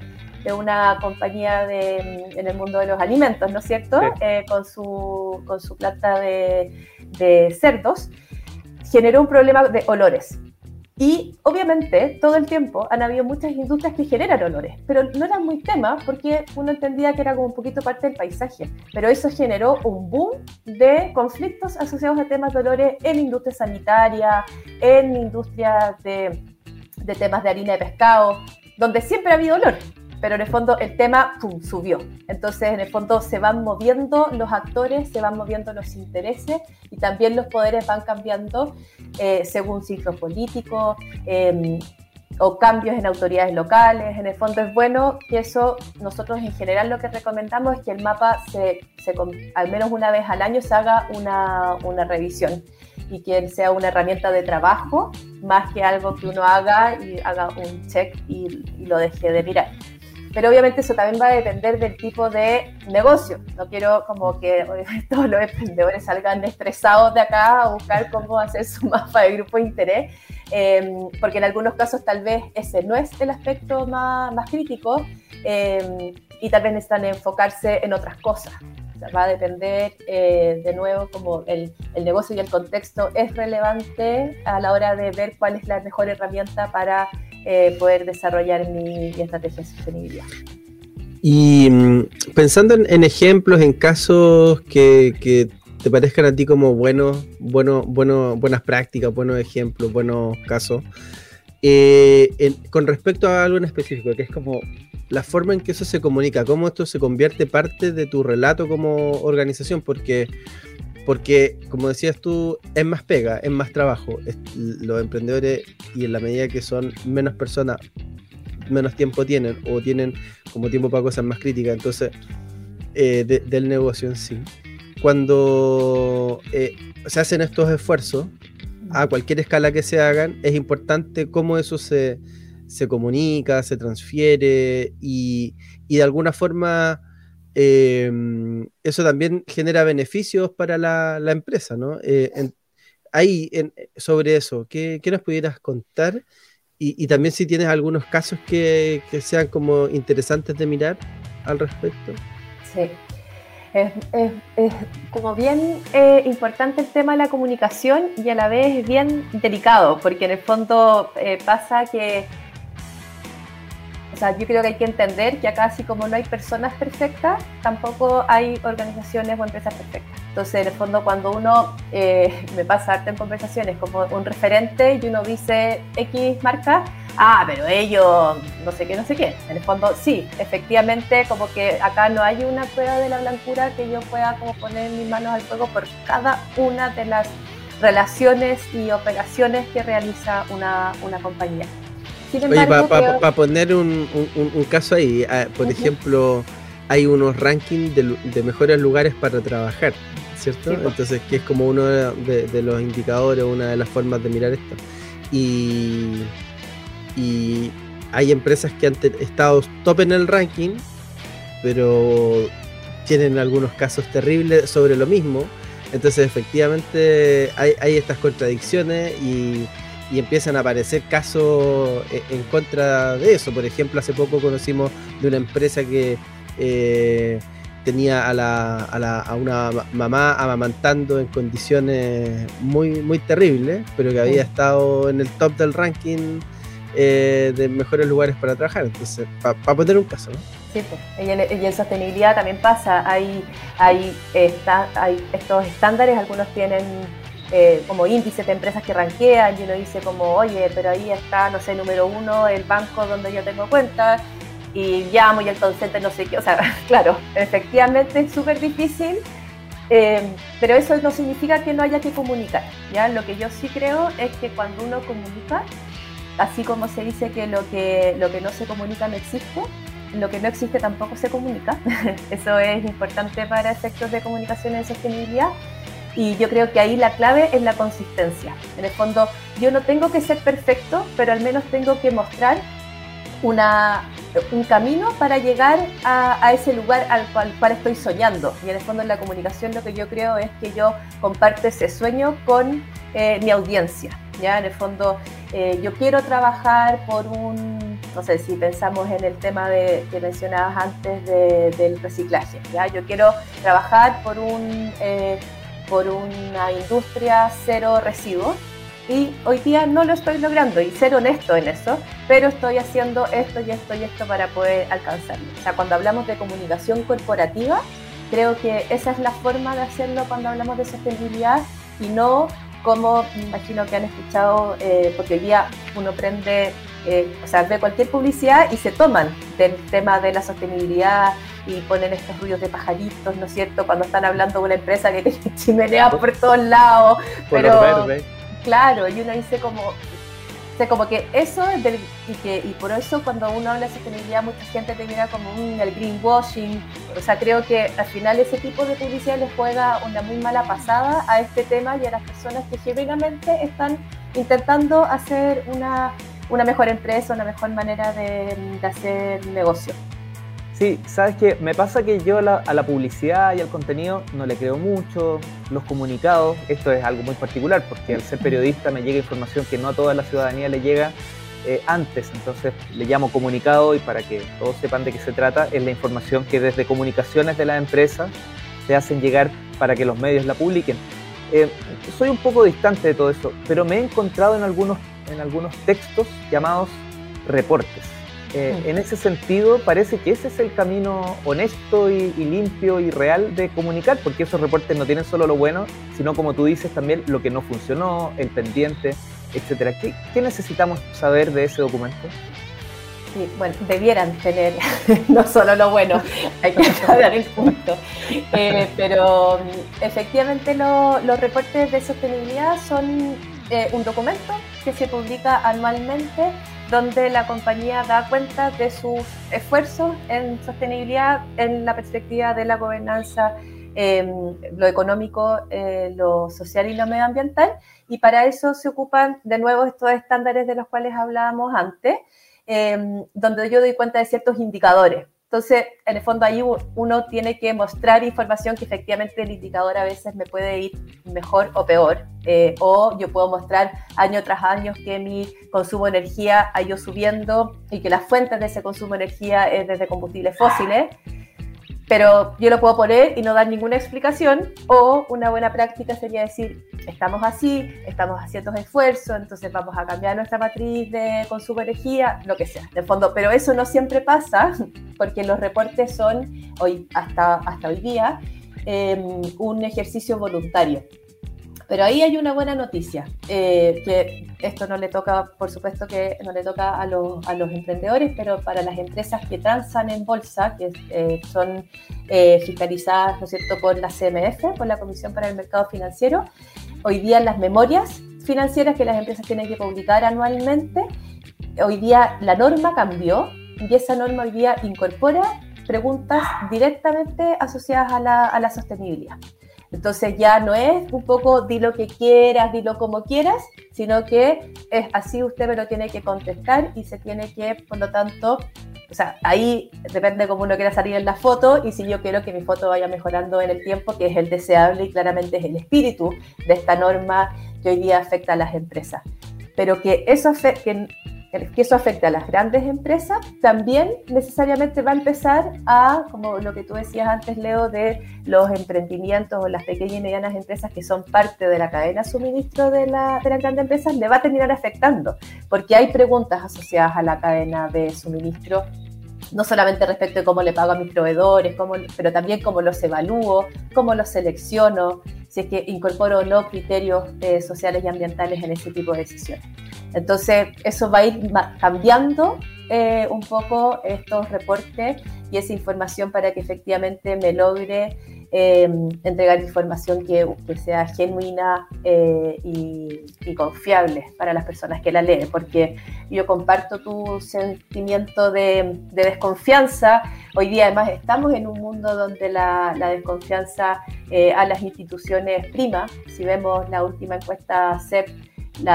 una compañía de, en el mundo de los alimentos, ¿no es cierto? Eh, con, su, con su planta de, de cerdos, generó un problema de olores. Y obviamente todo el tiempo han habido muchas industrias que generan olores, pero no eran muy temas porque uno entendía que era como un poquito parte del paisaje. Pero eso generó un boom de conflictos asociados a temas de olores en industria sanitaria, en industria de, de temas de harina de pescado, donde siempre ha habido olor pero en el fondo el tema pum, subió. Entonces, en el fondo se van moviendo los actores, se van moviendo los intereses y también los poderes van cambiando eh, según ciclos políticos em, o cambios en autoridades locales. En el fondo es bueno que eso, nosotros en general lo que recomendamos es que el mapa se, se al menos una vez al año se haga una, una revisión y que sea una herramienta de trabajo más que algo que uno haga y haga un check y, y lo deje de mirar. Pero obviamente eso también va a depender del tipo de negocio. No quiero como que todos los emprendedores salgan estresados de acá a buscar cómo hacer su mapa de grupo de interés, em, porque en algunos casos tal vez ese no es el aspecto más, más crítico em, y tal vez necesitan enfocarse en otras cosas. va a depender eh, de nuevo como el, el, negocio y el contexto es relevante a la hora de ver cuál es la mejor herramienta para eh, poder desarrollar mi, estrategia de sostenibilidad. Y mm, pensando en, ejemplos, en casos que, que, te parezcan a ti como buenos, bueno, bueno, buenas prácticas, buenos ejemplos, buenos casos, eh, con respecto a algo en específico, que es como la forma en que eso se comunica, cómo esto se convierte parte de tu relato como organización, porque, porque como decías tú, es más pega, es más trabajo. los emprendedores y en la medida que son menos personas, menos tiempo tienen o tienen como tiempo para cosas más críticas, entonces, eh, del negocio en sí. Cuando eh, se hacen estos esfuerzos, a cualquier escala que se hagan, es importante cómo eso se, comunica, se transfiere y, de alguna forma em, eso también genera beneficios para la, empresa, ¿no? Eh, ahí, sobre eso, ¿qué, nos pudieras contar? Y, también si tienes algunos casos que, que sean como interesantes de mirar al respecto. Sí, es, como bien eh, importante el tema de la comunicación y a la vez es bien delicado, porque en el fondo eh, pasa que, o sea, yo creo que hay que entender que acá así como no hay personas perfectas, tampoco hay organizaciones o empresas perfectas. Entonces, en el fondo, cuando uno eh, me pasa en conversaciones como un referente y uno dice X marca, ah, pero ellos, no sé qué, no sé qué. En el fondo, sí, efectivamente, como que acá no hay una prueba de la blancura que yo pueda como poner mis manos al fuego por cada una de las relaciones y operaciones que realiza una, compañía. Oye, para poner un, caso ahí, ah, por ejemplo, hay unos rankings de, mejores lugares para trabajar, ¿cierto? Entonces, que es como uno de, de los indicadores, una de las formas de mirar esto. Y y hay empresas que han estado top en el ranking, pero tienen algunos casos terribles sobre lo mismo. Entonces efectivamente hay, estas contradicciones y, empiezan a aparecer casos e, en, contra de eso. Por ejemplo, hace poco conocimos de una empresa que eh, tenía a, la, a, la, a, una mamá amamantando en condiciones muy, muy terribles, pero que había estado en el top del ranking eh, de mejores lugares para trabajar. Entonces, para poner un caso, ¿no? Sí, pues. y, en, sostenibilidad también pasa. Hay, hay, hay estos estándares, algunos tienen eh, como índices de empresas que ranquean y uno dice como, oye, pero ahí está, no sé, número uno, el banco donde yo tengo cuenta y llamo y el concepto no sé qué. O sea, claro, efectivamente es súper difícil. Eh, pero eso no significa que no haya que comunicar. ¿ya? Lo que yo sí creo es que cuando uno comunica, así como se dice que lo que, lo que no se comunica no existe, lo que no existe tampoco se comunica. Eso es importante para efectos de comunicación y de sostenibilidad. Y yo creo que ahí la clave es la consistencia. En el fondo, yo no tengo que ser perfecto, pero al menos tengo que mostrar una, un camino para llegar a, ese lugar al cual, estoy soñando. Y en el fondo en la comunicación lo que yo creo es que yo comparto ese sueño con eh, mi audiencia. ¿ya? En el fondo eh, yo quiero trabajar por un, no sé si pensamos en el tema de, que mencionabas antes del reciclaje, ¿ya? yo quiero trabajar por, un, eh, por una industria cero residuos y hoy día no lo estoy logrando y ser honesto en eso, pero estoy haciendo esto y esto y esto para poder alcanzarlo. O sea, cuando hablamos de comunicación corporativa, creo que esa es la forma de hacerlo cuando hablamos de sostenibilidad y no como imagino que han escuchado, eh, porque hoy día uno prende, eh, o sea, ve cualquier publicidad y se toman del tema de la sostenibilidad y ponen estos ruidos de pajaritos, ¿no es cierto? Cuando están hablando de una empresa que tiene chimenea por todos lados. pero, Claro, y uno dice como, sea, como que eso y, que, y por eso cuando uno habla de sostenibilidad mucha gente te mira como un, el greenwashing. O sea, creo que al final ese tipo de publicidad les juega una muy mala pasada a este tema y a las personas que genuinamente están intentando hacer una, una mejor empresa, una mejor manera de, de hacer negocio. Sí, sabes que me pasa que yo a la, publicidad y al contenido no le creo mucho, los comunicados, esto es algo muy particular porque al ser periodista me llega información que no a toda la ciudadanía le llega eh, antes, entonces le llamo comunicado y para que todos sepan de qué se trata, es la información que desde comunicaciones de la empresa te hacen llegar para que los medios la publiquen. Eh, soy un poco distante de todo eso, pero me he encontrado en algunos, en algunos textos llamados reportes. Eh. En ese sentido, parece que ese es el camino honesto y, limpio y real de comunicar, porque esos reportes no tienen solo lo bueno, sino como tú dices también lo que no funcionó, el pendiente, etcétera. qué necesitamos saber de ese documento? Sí, bueno, debieran tener no solo lo bueno, hay que hablar el punto. Eh, pero mm, efectivamente los reportes de sostenibilidad son eh, un documento que se publica anualmente donde la compañía da cuenta de sus esfuerzos en sostenibilidad en la perspectiva de la gobernanza, em, lo económico, eh, lo social y lo medioambiental. Y para eso se ocupan de nuevo estos estándares de los cuales hablábamos antes. Em, donde yo doy cuenta de ciertos indicadores. Entonces, en el fondo ahí uno tiene que mostrar información que efectivamente el indicador a veces me puede ir mejor o peor, eh, o yo puedo mostrar año tras año que mi consumo de energía ha ido subiendo y que las fuentes de ese consumo de energía es desde combustibles fósiles pero yo lo puedo poner y no dar ninguna explicación, o una buena práctica sería decir, estamos así, estamos haciendo esfuerzos, entonces vamos a cambiar nuestra matriz de consumo de energía, lo que sea, de fondo, pero eso no siempre pasa, porque los reportes son, hoy, hasta, hasta hoy día, em, un ejercicio voluntario. Pero ahí hay una buena noticia, eh, que esto no le toca, por supuesto que no le toca a los, a los emprendedores, pero para las empresas que transan en bolsa, que eh, son eh, fiscalizadas, ¿no es cierto?, por la CMF, por la Comisión para el Mercado Financiero, hoy día las memorias financieras que las empresas tienen que publicar anualmente, hoy día la norma cambió y esa norma hoy día incorpora preguntas directamente asociadas a la, a la sostenibilidad. Entonces ya no es un poco di lo que quieras, dilo como quieras, sino que es así usted me lo tiene que contestar y se tiene que, por lo tanto, o sea, ahí depende de cómo uno quiera salir en la foto y si yo quiero que mi foto vaya mejorando en el tiempo, que es el deseable y claramente es el espíritu de esta norma que hoy día afecta a las empresas. Pero que eso, que que eso afecte a las grandes empresas, también necesariamente va a empezar a, como lo que tú decías antes, Leo, de los emprendimientos o las pequeñas y medianas empresas que son parte de la cadena de suministro de, la, de las grandes empresas, le va a terminar afectando, porque hay preguntas asociadas a la cadena de suministro no solamente respecto de cómo le pago a mis proveedores, cómo, pero también cómo los evalúo, cómo los selecciono, si es que incorporo o no criterios eh, sociales y ambientales en ese tipo de decisiones. Entonces, eso va a ir cambiando eh, un poco estos reportes y esa información para que efectivamente me logre em, entregar información que, sea genuina eh, y, confiable para las personas que la leen, porque yo comparto tu sentimiento de, desconfianza. Hoy día además estamos en un mundo donde la, desconfianza eh, a las instituciones prima. Si vemos la última encuesta CEP,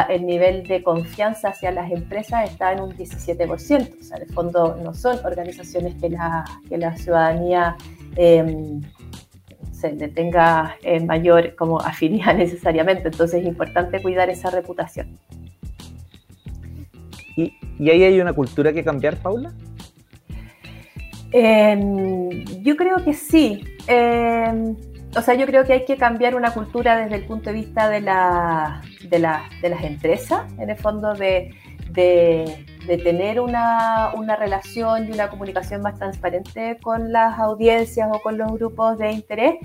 el nivel de confianza hacia las empresas está en un 17%. O sea, de fondo no son organizaciones que la, que la ciudadanía em, se le tenga en mayor como afinidad necesariamente. Entonces es importante cuidar esa reputación. ¿Y, y ahí hay una cultura que cambiar, Paula? Em, yo creo que sí. O sea, yo creo que hay que cambiar una cultura desde el punto de vista de, la, de, la, de las empresas, en el fondo de, de, de tener una, una, relación y una comunicación más transparente con las audiencias o con los grupos de interés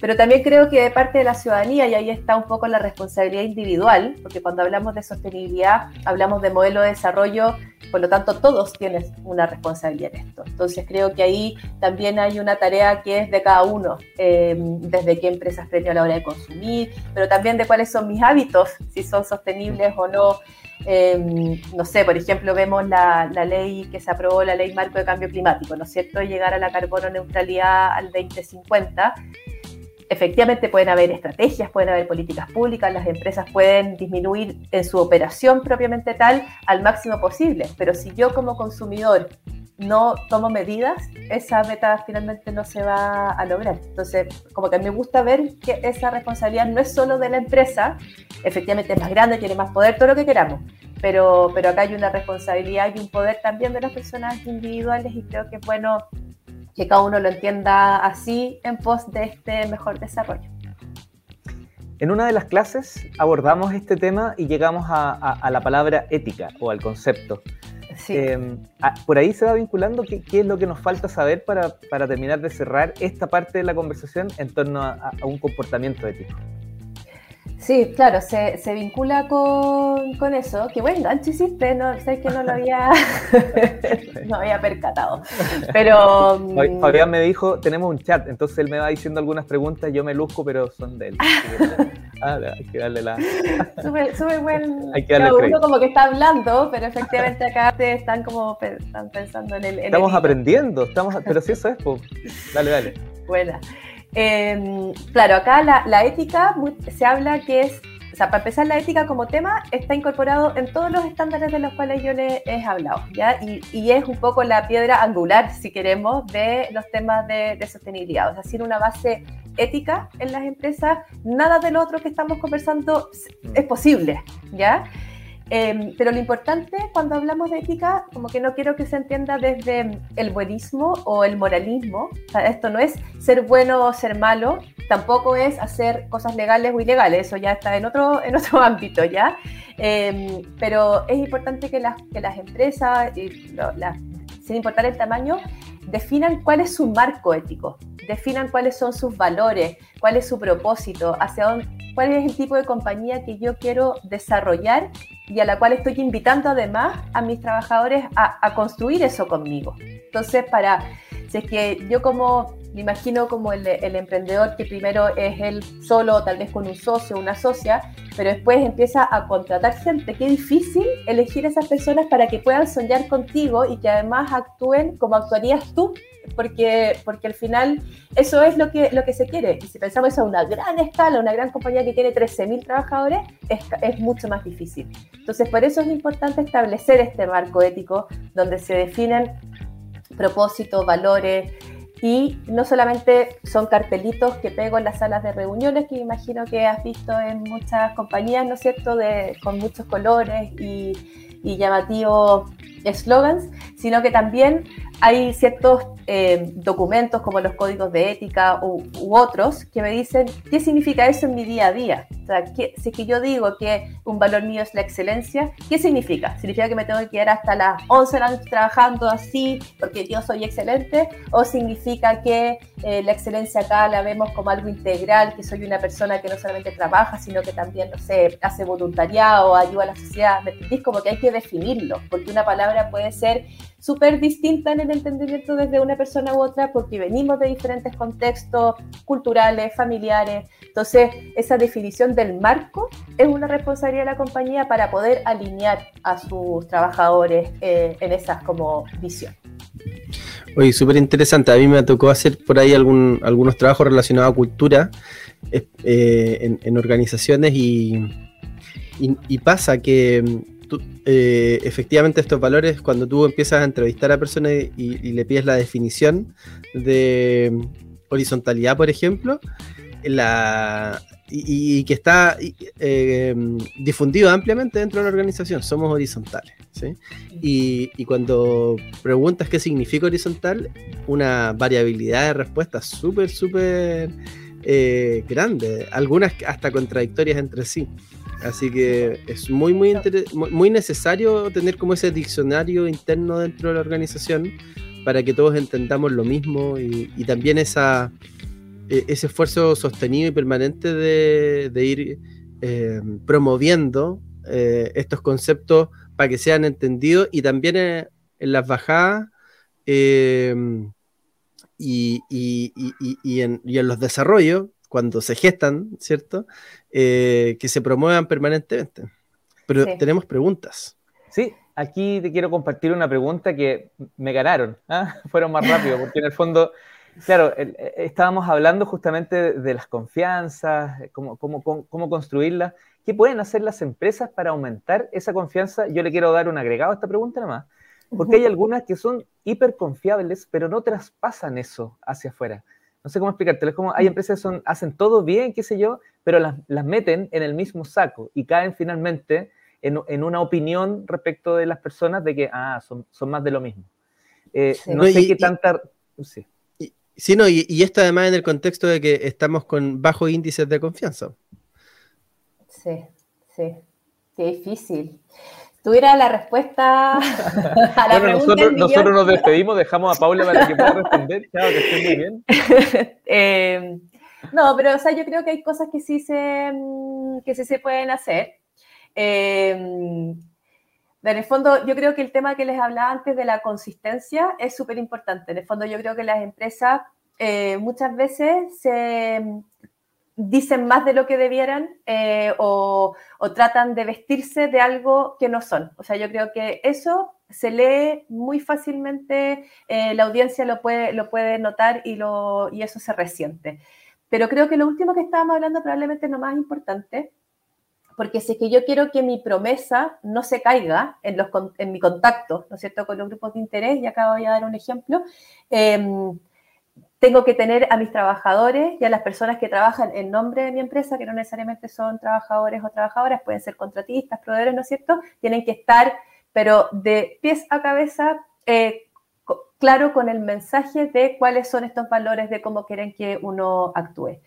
pero también creo que de parte de la ciudadanía, y ahí está un poco la responsabilidad individual, porque cuando hablamos de sostenibilidad, hablamos de modelo de desarrollo, por lo tanto todos tienen una responsabilidad en esto. Entonces creo que ahí también hay una tarea que es de cada uno, em, desde qué empresas premio a la hora de consumir, pero también de cuáles son mis hábitos, si son sostenibles o no. Em, no sé, por ejemplo, vemos la, la, ley que se aprobó, la ley marco de cambio climático, ¿no es cierto? Llegar a la carbono neutralidad al 2050 efectivamente pueden haber estrategias, pueden haber políticas públicas, las empresas pueden disminuir en su operación propiamente tal al máximo posible, pero si yo como consumidor no tomo medidas, esa meta finalmente no se va a lograr. Entonces, como que me gusta ver que esa responsabilidad no es solo de la empresa, efectivamente es más grande, tiene más poder, todo lo que queramos, pero, pero acá hay una responsabilidad y un poder también de las personas individuales y creo que es bueno que cada uno lo entienda así en pos de este mejor desarrollo. En una de las clases abordamos este tema y llegamos a, la palabra ética o al concepto. Em, ah, por ahí se va vinculando qué, es lo que nos falta saber para, terminar de cerrar esta parte de la conversación en torno a un comportamiento ético. Sí, claro, se, se vincula con, con, eso. Qué buen gancho hiciste, no sé que no lo había, no había percatado. Pero. Mm, Fabián me dijo: tenemos un chat, entonces él me va diciendo algunas preguntas, yo me luzco, pero son de él. ah, hay que darle la. Súper buen. Hay que darle uno como que está hablando, pero efectivamente acá te están como están pensando en el. estamos aprendiendo, estamos, pero si eso es, pues, dale, dale. Buena. Em, claro, acá la, ética se habla que es, o sea, para empezar, la ética como tema está incorporado en todos los estándares de los cuales yo les he hablado, ¿ya? Y, es un poco la piedra angular, si queremos, de los temas de, sostenibilidad. O sea, sin una base ética en las empresas, nada de lo otro que estamos conversando es posible, ¿ya? Em, pero lo importante cuando hablamos de ética, como que no quiero que se entienda desde el buenismo o el moralismo. esto no es ser bueno o ser malo, tampoco es hacer cosas legales o ilegales, eso ya está en otro, en otro ámbito, ¿ya? Em, pero es importante que las, que las empresas, sin importar el tamaño, definan cuál es su marco ético, definan cuáles son sus valores, cuál es su propósito, hacia dónde, cuál es el tipo de compañía que yo quiero desarrollar y a la cual estoy invitando además a mis trabajadores a, construir eso conmigo. Entonces, para, si es que yo como, me imagino como el, el emprendedor que primero es él solo, tal vez con un socio, una socia, pero después empieza a contratar gente. Qué difícil elegir esas personas para que puedan soñar contigo y que además actúen como actuarías tú porque, porque al final eso es lo que, lo que se quiere. Y si pensamos a una gran escala, una gran compañía que tiene 13.000 trabajadores, es, es mucho más difícil. Entonces, por eso es importante establecer este marco ético donde se definen propósitos, valores, y no solamente son cartelitos que pego en las salas de reuniones, que imagino que has visto en muchas compañías, ¿no es cierto?, de, con muchos colores y, y llamativos slogans, sino que también hay ciertos eh, documentos como los códigos de ética u, otros que me dicen qué significa eso en mi día a día. O sea, si es que yo digo que un valor mío es la excelencia, ¿qué significa? ¿Significa que me tengo que quedar hasta las 11 de la noche trabajando así porque yo soy excelente? ¿O significa que eh, la excelencia acá la vemos como algo integral, que soy una persona que no solamente trabaja, sino que también, no sé, hace voluntariado, ayuda a la sociedad? ¿Me entendís? Como que hay que definirlo, porque una palabra puede ser súper distinta en el entendimiento desde una persona u otra porque venimos de diferentes contextos culturales, familiares. Entonces, esa definición del marco es una responsabilidad de la compañía para poder alinear a sus trabajadores eh, en esas como visión. Oye, súper interesante. A mí me tocó hacer por ahí algún, algunos trabajos relacionados a cultura eh, en, organizaciones y, y pasa que eh, efectivamente estos valores, cuando tú empiezas a entrevistar a personas y, le pides la definición de horizontalidad, por ejemplo, la, y, que está eh, difundido ampliamente dentro de la organización, somos horizontales. Y, cuando preguntas qué significa horizontal, una variabilidad de respuestas súper, súper eh, grande, algunas hasta contradictorias entre sí. Así que es muy, muy, muy necesario tener como ese diccionario interno dentro de la organización para que todos entendamos lo mismo y, también esa, e, ese esfuerzo sostenido y permanente de, ir eh, promoviendo eh, estos conceptos para que sean entendidos y también eh, en, las bajadas y, y, en, los desarrollos cuando se gestan, ¿cierto? Eh, que se promuevan permanentemente. Pero tenemos preguntas. Sí, aquí te quiero compartir una pregunta que me ganaron, ¿ah? fueron más rápido, porque en el fondo, claro, eh, estábamos hablando justamente de las confianzas, cómo, cómo, cómo construirlas. ¿Qué pueden hacer las empresas para aumentar esa confianza? Yo le quiero dar un agregado a esta pregunta nada más, porque hay algunas que son hiper confiables, pero no traspasan eso hacia afuera no sé cómo explicarte, es como hay mm. empresas que son, hacen todo bien, qué sé yo, pero las, las meten en el mismo saco y caen finalmente en, en, una opinión respecto de las personas de que, ah, son, son más de lo mismo. Eh, no sé qué tanta... Sí. Sí, no, y, y, esto además en el contexto de que estamos con bajos índices de confianza. Sí, sí, qué difícil. Tuviera la respuesta a la bueno, nosotros, nosotros, nos despedimos, dejamos a Paula para que pueda responder. Chao, que esté muy bien. eh, no, pero o sea, yo creo que hay cosas que sí se, mm, que sí se pueden hacer. Eh, en el fondo, yo creo que el tema que les hablaba antes de la consistencia es súper importante. En el fondo, yo creo que las empresas eh, muchas veces se dicen más de lo que debieran eh, o, o, tratan de vestirse de algo que no son. O sea, yo creo que eso se lee muy fácilmente, eh, la audiencia lo puede, lo puede notar y, lo, y eso se resiente. Pero creo que lo último que estábamos hablando probablemente es lo más importante, porque si es que yo quiero que mi promesa no se caiga en, los, en mi contacto, ¿no es cierto?, con los grupos de interés, y acá voy a dar un ejemplo, eh, tengo que tener a mis trabajadores y a las personas que trabajan en nombre de mi empresa, que no necesariamente son trabajadores o trabajadoras, pueden ser contratistas, proveedores, ¿no es cierto? Tienen que estar, pero de pies a cabeza, eh, claro con el mensaje de cuáles son estos valores, de cómo quieren que uno actúe.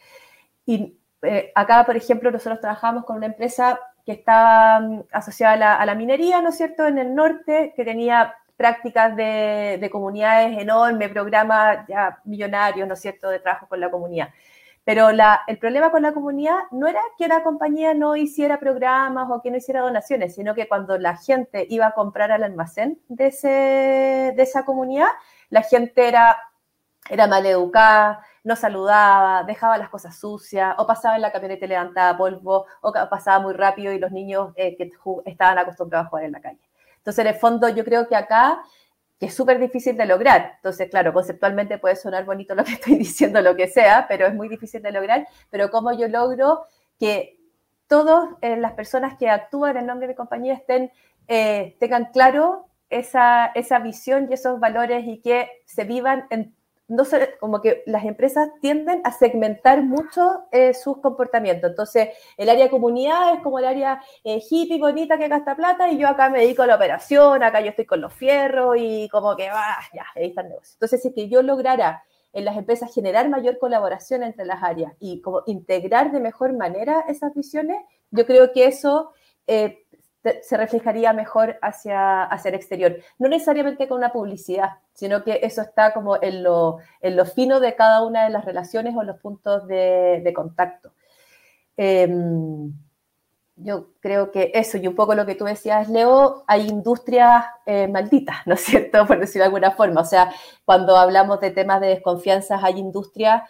Y eh, acá, por ejemplo, nosotros trabajamos con una empresa que estaba mm, asociada a la, a la minería, ¿no es cierto?, en el norte, que tenía prácticas de, de comunidades enormes, programas ya millonarios, ¿no es cierto?, de trabajo con la comunidad. Pero la, el problema con la comunidad no era que la compañía no hiciera programas o que no hiciera donaciones, sino que cuando la gente iba a comprar al almacén de, ese, de esa comunidad, la gente era, era maleducada, no saludaba, dejaba las cosas sucias, o pasaba en la camioneta y levantaba polvo, o pasaba muy rápido y los niños eh, que estaban acostumbrados a jugar en la calle. Entonces, en el fondo, yo creo que acá, que es súper difícil de lograr, entonces, claro, conceptualmente puede sonar bonito lo que estoy diciendo, lo que sea, pero es muy difícil de lograr, pero cómo yo logro que todas eh, las personas que actúan en nombre de mi compañía eh, tengan claro esa, esa visión y esos valores y que se vivan en no sé, como que las empresas tienden a segmentar mucho eh, sus comportamientos. Entonces, el área comunidad es como el área eh, hippie, bonita, que gasta plata, y yo acá me dedico a la operación, acá yo estoy con los fierros y como que va, ya, ahí está el negocio. Entonces, si que yo lograra en las empresas generar mayor colaboración entre las áreas y como integrar de mejor manera esas visiones, yo creo que eso eh, se reflejaría mejor hacia, hacia el exterior. No necesariamente con una publicidad, sino que eso está como en lo, en lo fino de cada una de las relaciones o los puntos de, contacto. Eh, yo creo que eso, y un poco lo que tú decías, Leo, hay industrias eh, malditas, ¿no es cierto? Por decirlo de alguna forma. O sea, cuando hablamos de temas de desconfianza, hay industrias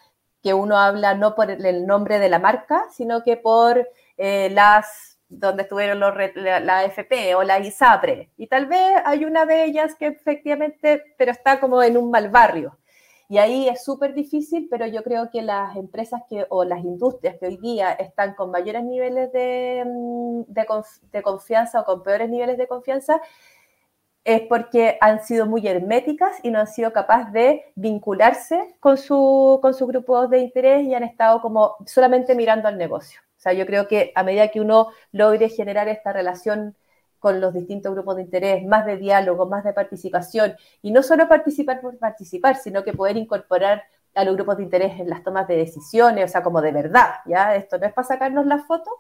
que uno habla no por el nombre de la marca, sino que por eh, las donde estuvieron los, la, AFP o la ISAPRE. Y tal vez hay una de ellas que efectivamente, pero está como en un mal barrio. Y ahí es súper difícil, pero yo creo que las empresas que, o las industrias que hoy día están con mayores niveles de, mm, de, confianza o con peores niveles de confianza, es porque han sido muy herméticas y no han sido capaces de vincularse con su, con su grupo de interés y han estado como solamente mirando al negocio. O sea, yo creo que a medida que uno logre generar esta relación con los distintos grupos de interés, más de diálogo, más de participación, y no solo participar por participar, sino que poder incorporar a los grupos de interés en las tomas de decisiones, o sea, como de verdad, ¿ya? Esto no es para sacarnos la foto,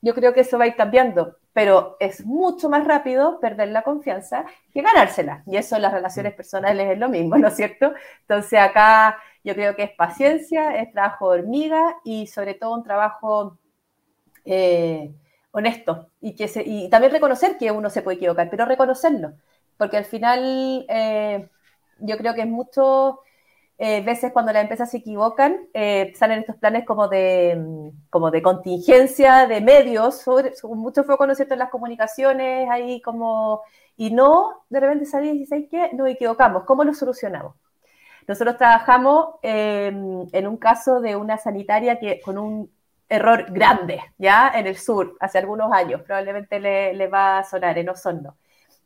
yo creo que eso va a ir cambiando, pero es mucho más rápido perder la confianza que ganársela, y eso en las relaciones personales es lo mismo, ¿no es cierto? Entonces acá yo creo que es paciencia, es trabajo de hormiga y sobre todo un trabajo eh, honesto y, que y también reconocer que uno se puede equivocar, pero reconocerlo, porque al final eh, yo creo que es mucho eh, veces cuando las empresas se equivocan, salen estos planes como de, como de contingencia de medios, sobre, mucho foco, ¿no en las comunicaciones, ahí como, y no, de repente salir y decir, que Nos equivocamos, ¿cómo lo solucionamos? Nosotros trabajamos en un caso de una sanitaria que con un error grande, ¿ya? En el sur, hace algunos años, probablemente le, va a sonar en Osorno.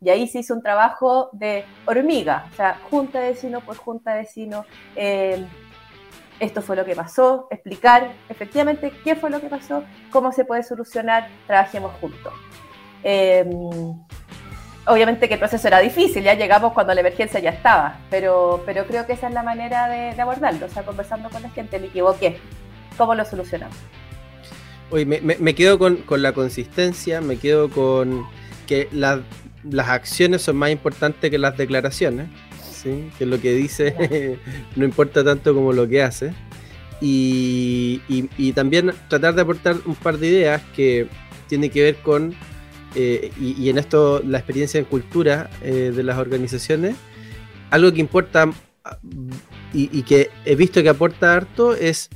Y ahí se hizo un trabajo de hormiga, o sea, junta de vecinos por junta de vecinos. Eh, esto fue lo que pasó, explicar efectivamente qué fue lo que pasó, cómo se puede solucionar, trabajemos juntos. Eh, obviamente que el proceso era difícil, ya llegamos cuando la emergencia ya estaba, pero, pero creo que esa es la manera de, abordarlo, o sea, conversando con la gente, me equivoqué, ¿cómo lo solucionamos? Oye, me, quedo con, la consistencia, me quedo con que las acciones son más importantes que las declaraciones, ¿sí? que lo que dice no importa tanto como lo que hace. Y, y, también tratar de aportar un par de ideas que tiene que ver con eh, y, en esto la experiencia en cultura eh, de las organizaciones, algo que importa y, que he visto que aporta harto es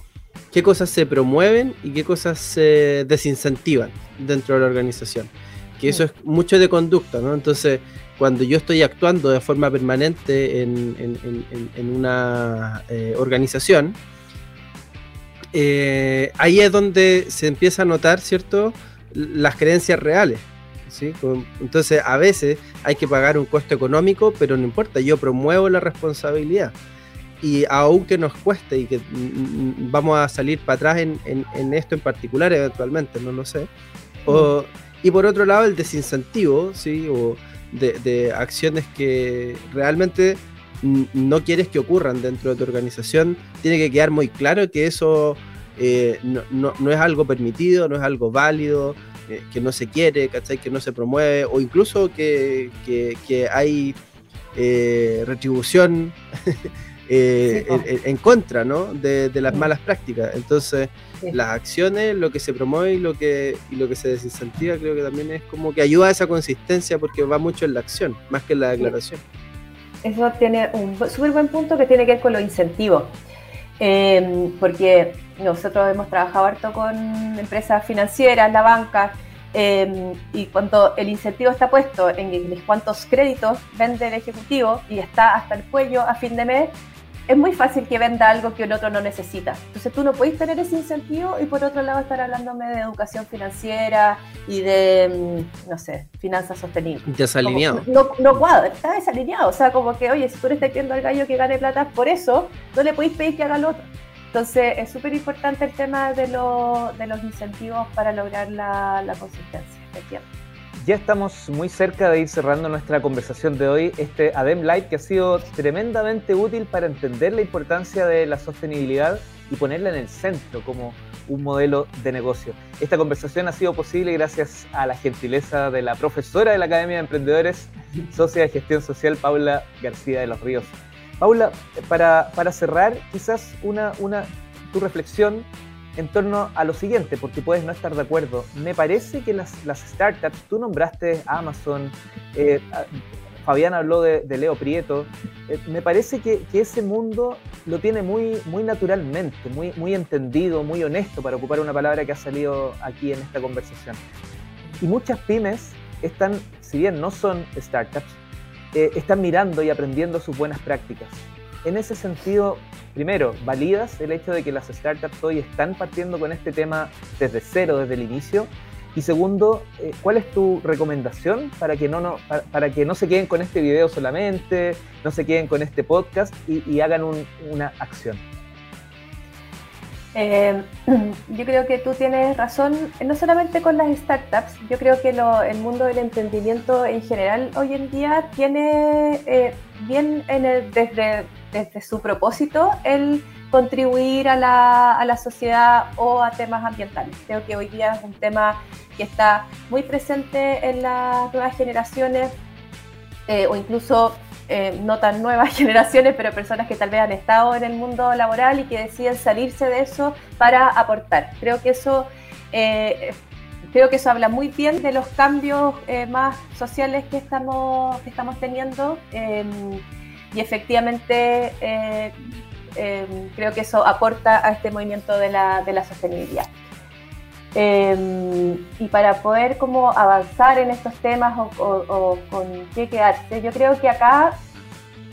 qué cosas se promueven y qué cosas se desincentivan dentro de la organización. Que eso es mucho de conducta, ¿no? Entonces, cuando yo estoy actuando de forma permanente en, una eh, organización, ahí es donde se empieza a notar, ¿cierto? Las creencias reales. Entonces, a veces hay que pagar un costo económico, pero no importa, yo promuevo la responsabilidad. Y aunque nos cueste y que vamos a salir para atrás en, esto en particular, eventualmente, no lo sé. y por otro lado, el desincentivo, ¿sí? O de, acciones que realmente no quieres que ocurran dentro de tu organización, tiene que quedar muy claro que eso eh, no, es algo permitido, no es algo válido, que, no se quiere, ¿cachai? Que no se promueve, o incluso que, hay eh, retribución eh, en, contra ¿no? de, las malas prácticas. Entonces, las acciones, lo que se promueve y lo que, y lo que se desincentiva, creo que también es como que ayuda a esa consistencia porque va mucho en la acción, más que en la declaración. Eso tiene un súper buen punto que tiene que ver con los incentivos. Em, porque nosotros hemos trabajado harto con empresas financieras, la banca, em, y cuando el incentivo está puesto en cuántos créditos vende el ejecutivo y está hasta el cuello a fin de mes, es muy fácil que venda algo que el otro no necesita. Entonces tú no puedes tener ese incentivo y por otro lado estar hablándome de educación financiera y de, mm, no sé, finanzas sostenibles. Desalineado. no, no cuadra, está desalineado. O sea, como que, oye, si tú le estás pidiendo al gallo que gane plata por eso, no le podéis pedir que haga lo otro. Entonces es súper importante el tema de, de, los incentivos para lograr la, la consistencia. Ya estamos muy cerca de ir cerrando nuestra conversación de hoy, este ADEM Live que ha sido tremendamente útil para entender la importancia de la sostenibilidad y ponerla en el centro como un modelo de negocio. Esta conversación ha sido posible gracias a la gentileza de la profesora de la Academia de Emprendedores, socia de gestión social Paula García de los Ríos. Paula, para, para cerrar, quizás una, una, tu reflexión en torno a lo siguiente, porque puedes no estar de acuerdo. Me parece que las, startups, tú nombraste Amazon, eh, Fabián habló de, Leo Prieto, eh, me parece que, ese mundo lo tiene muy, muy naturalmente, muy, muy entendido, muy honesto, para ocupar una palabra que ha salido aquí en esta conversación. Y muchas pymes están, si bien no son startups, eh, están mirando y aprendiendo sus buenas prácticas. En ese sentido, primero, validas el hecho de que las startups hoy están partiendo con este tema desde cero, desde el inicio. Y segundo, eh, ¿cuál es tu recomendación para que no, no, para, que no se queden con este video solamente, no se queden con este podcast y, hagan una acción? Eh, yo creo que tú tienes razón, no solamente con las startups, yo creo que el mundo del emprendimiento en general hoy en día tiene eh, bien en el, desde desde su propósito el contribuir a la, a la, sociedad o a temas ambientales. Creo que hoy día es un tema que está muy presente en las nuevas generaciones eh, o incluso eh, no tan nuevas generaciones, pero personas que tal vez han estado en el mundo laboral y que deciden salirse de eso para aportar. Creo que eso, eh, creo que eso habla muy bien de los cambios más sociales que estamos, que estamos teniendo y efectivamente eh, em, creo que eso aporta a este movimiento de la, de la sostenibilidad. Em, y para poder como avanzar en estos temas o, con qué quedarse, yo creo que acá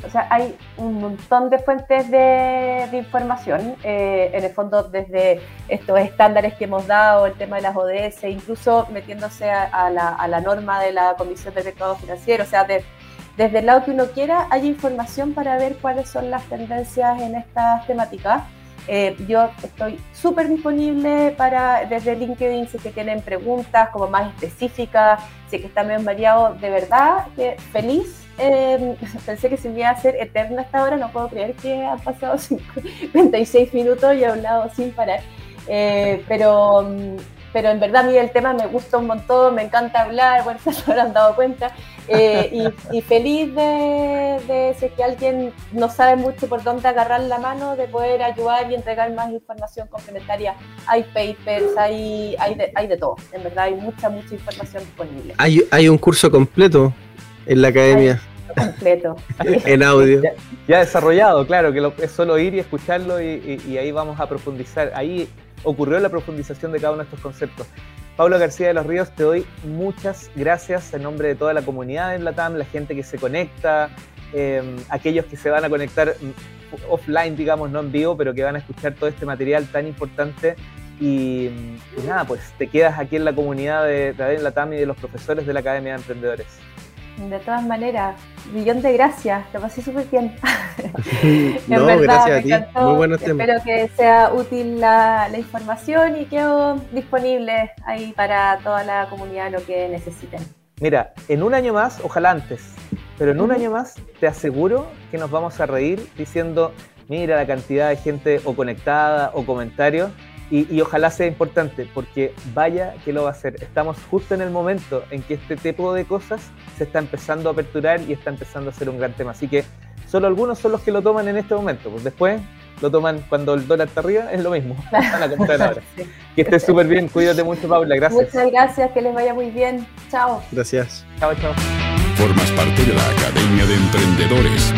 o sea, hay un montón de fuentes de, información, eh, en el fondo desde estos estándares que hemos dado, el tema de las ODS, incluso metiéndose a, la, a la, norma de la Comisión de Mercado Financiero, o sea, de, desde el lado que uno quiera, hay información para ver cuáles son las tendencias en estas temáticas. Eh, yo estoy súper disponible para desde LinkedIn si que tienen preguntas como más específicas, si que está medio variado, de verdad, feliz. Eh, pensé que se me iba a hacer eterna hasta ahora, no puedo creer que han pasado 56 minutos y he hablado sin parar. Eh, pero mm, pero en verdad a mí el tema me gusta un montón, me encanta hablar, bueno, se lo habrán dado cuenta, eh, y, feliz de, de que alguien no sabe mucho por dónde agarrar la mano, de poder ayudar y entregar más información complementaria. Hay papers, hay, hay, de, hay de todo, en verdad hay mucha, mucha información disponible. Hay, hay un curso completo en la academia. completo. en audio. Ya, desarrollado, claro, que es solo ir y escucharlo y, y ahí vamos a profundizar. Ahí ocurrió la profundización de cada uno de estos conceptos. Pablo García de los Ríos, te doy muchas gracias en nombre de toda la comunidad en Latam, la gente que se conecta, em, aquellos que se van a conectar mm, offline, digamos, no en vivo, pero que van a escuchar todo este material tan importante. Y, nada, pues te quedas aquí en la comunidad de, de Latam y de los profesores de la Academia de Emprendedores. De todas maneras, millón de gracias, lo pasé súper bien. no, gracias a ti, muy buenos temas. Espero que sea útil la, información y quedo disponible ahí para toda la comunidad lo que necesiten. Mira, en un año más, ojalá antes, pero en un año más te aseguro que nos vamos a reír diciendo, mira la cantidad de gente o conectada o comentarios y, ojalá sea importante, porque vaya que lo va a hacer. Estamos justo en el momento en que este tipo de cosas se está empezando a aperturar y está empezando a ser un gran tema. Así que solo algunos son los que lo toman en este momento. Pues después lo toman cuando el dólar está arriba, es lo mismo. Que estés súper bien, cuídate mucho, Paula. Gracias. Muchas gracias, que les vaya muy bien. Chao. Gracias. Chao, chao. Formas parte de la Academia de Emprendedores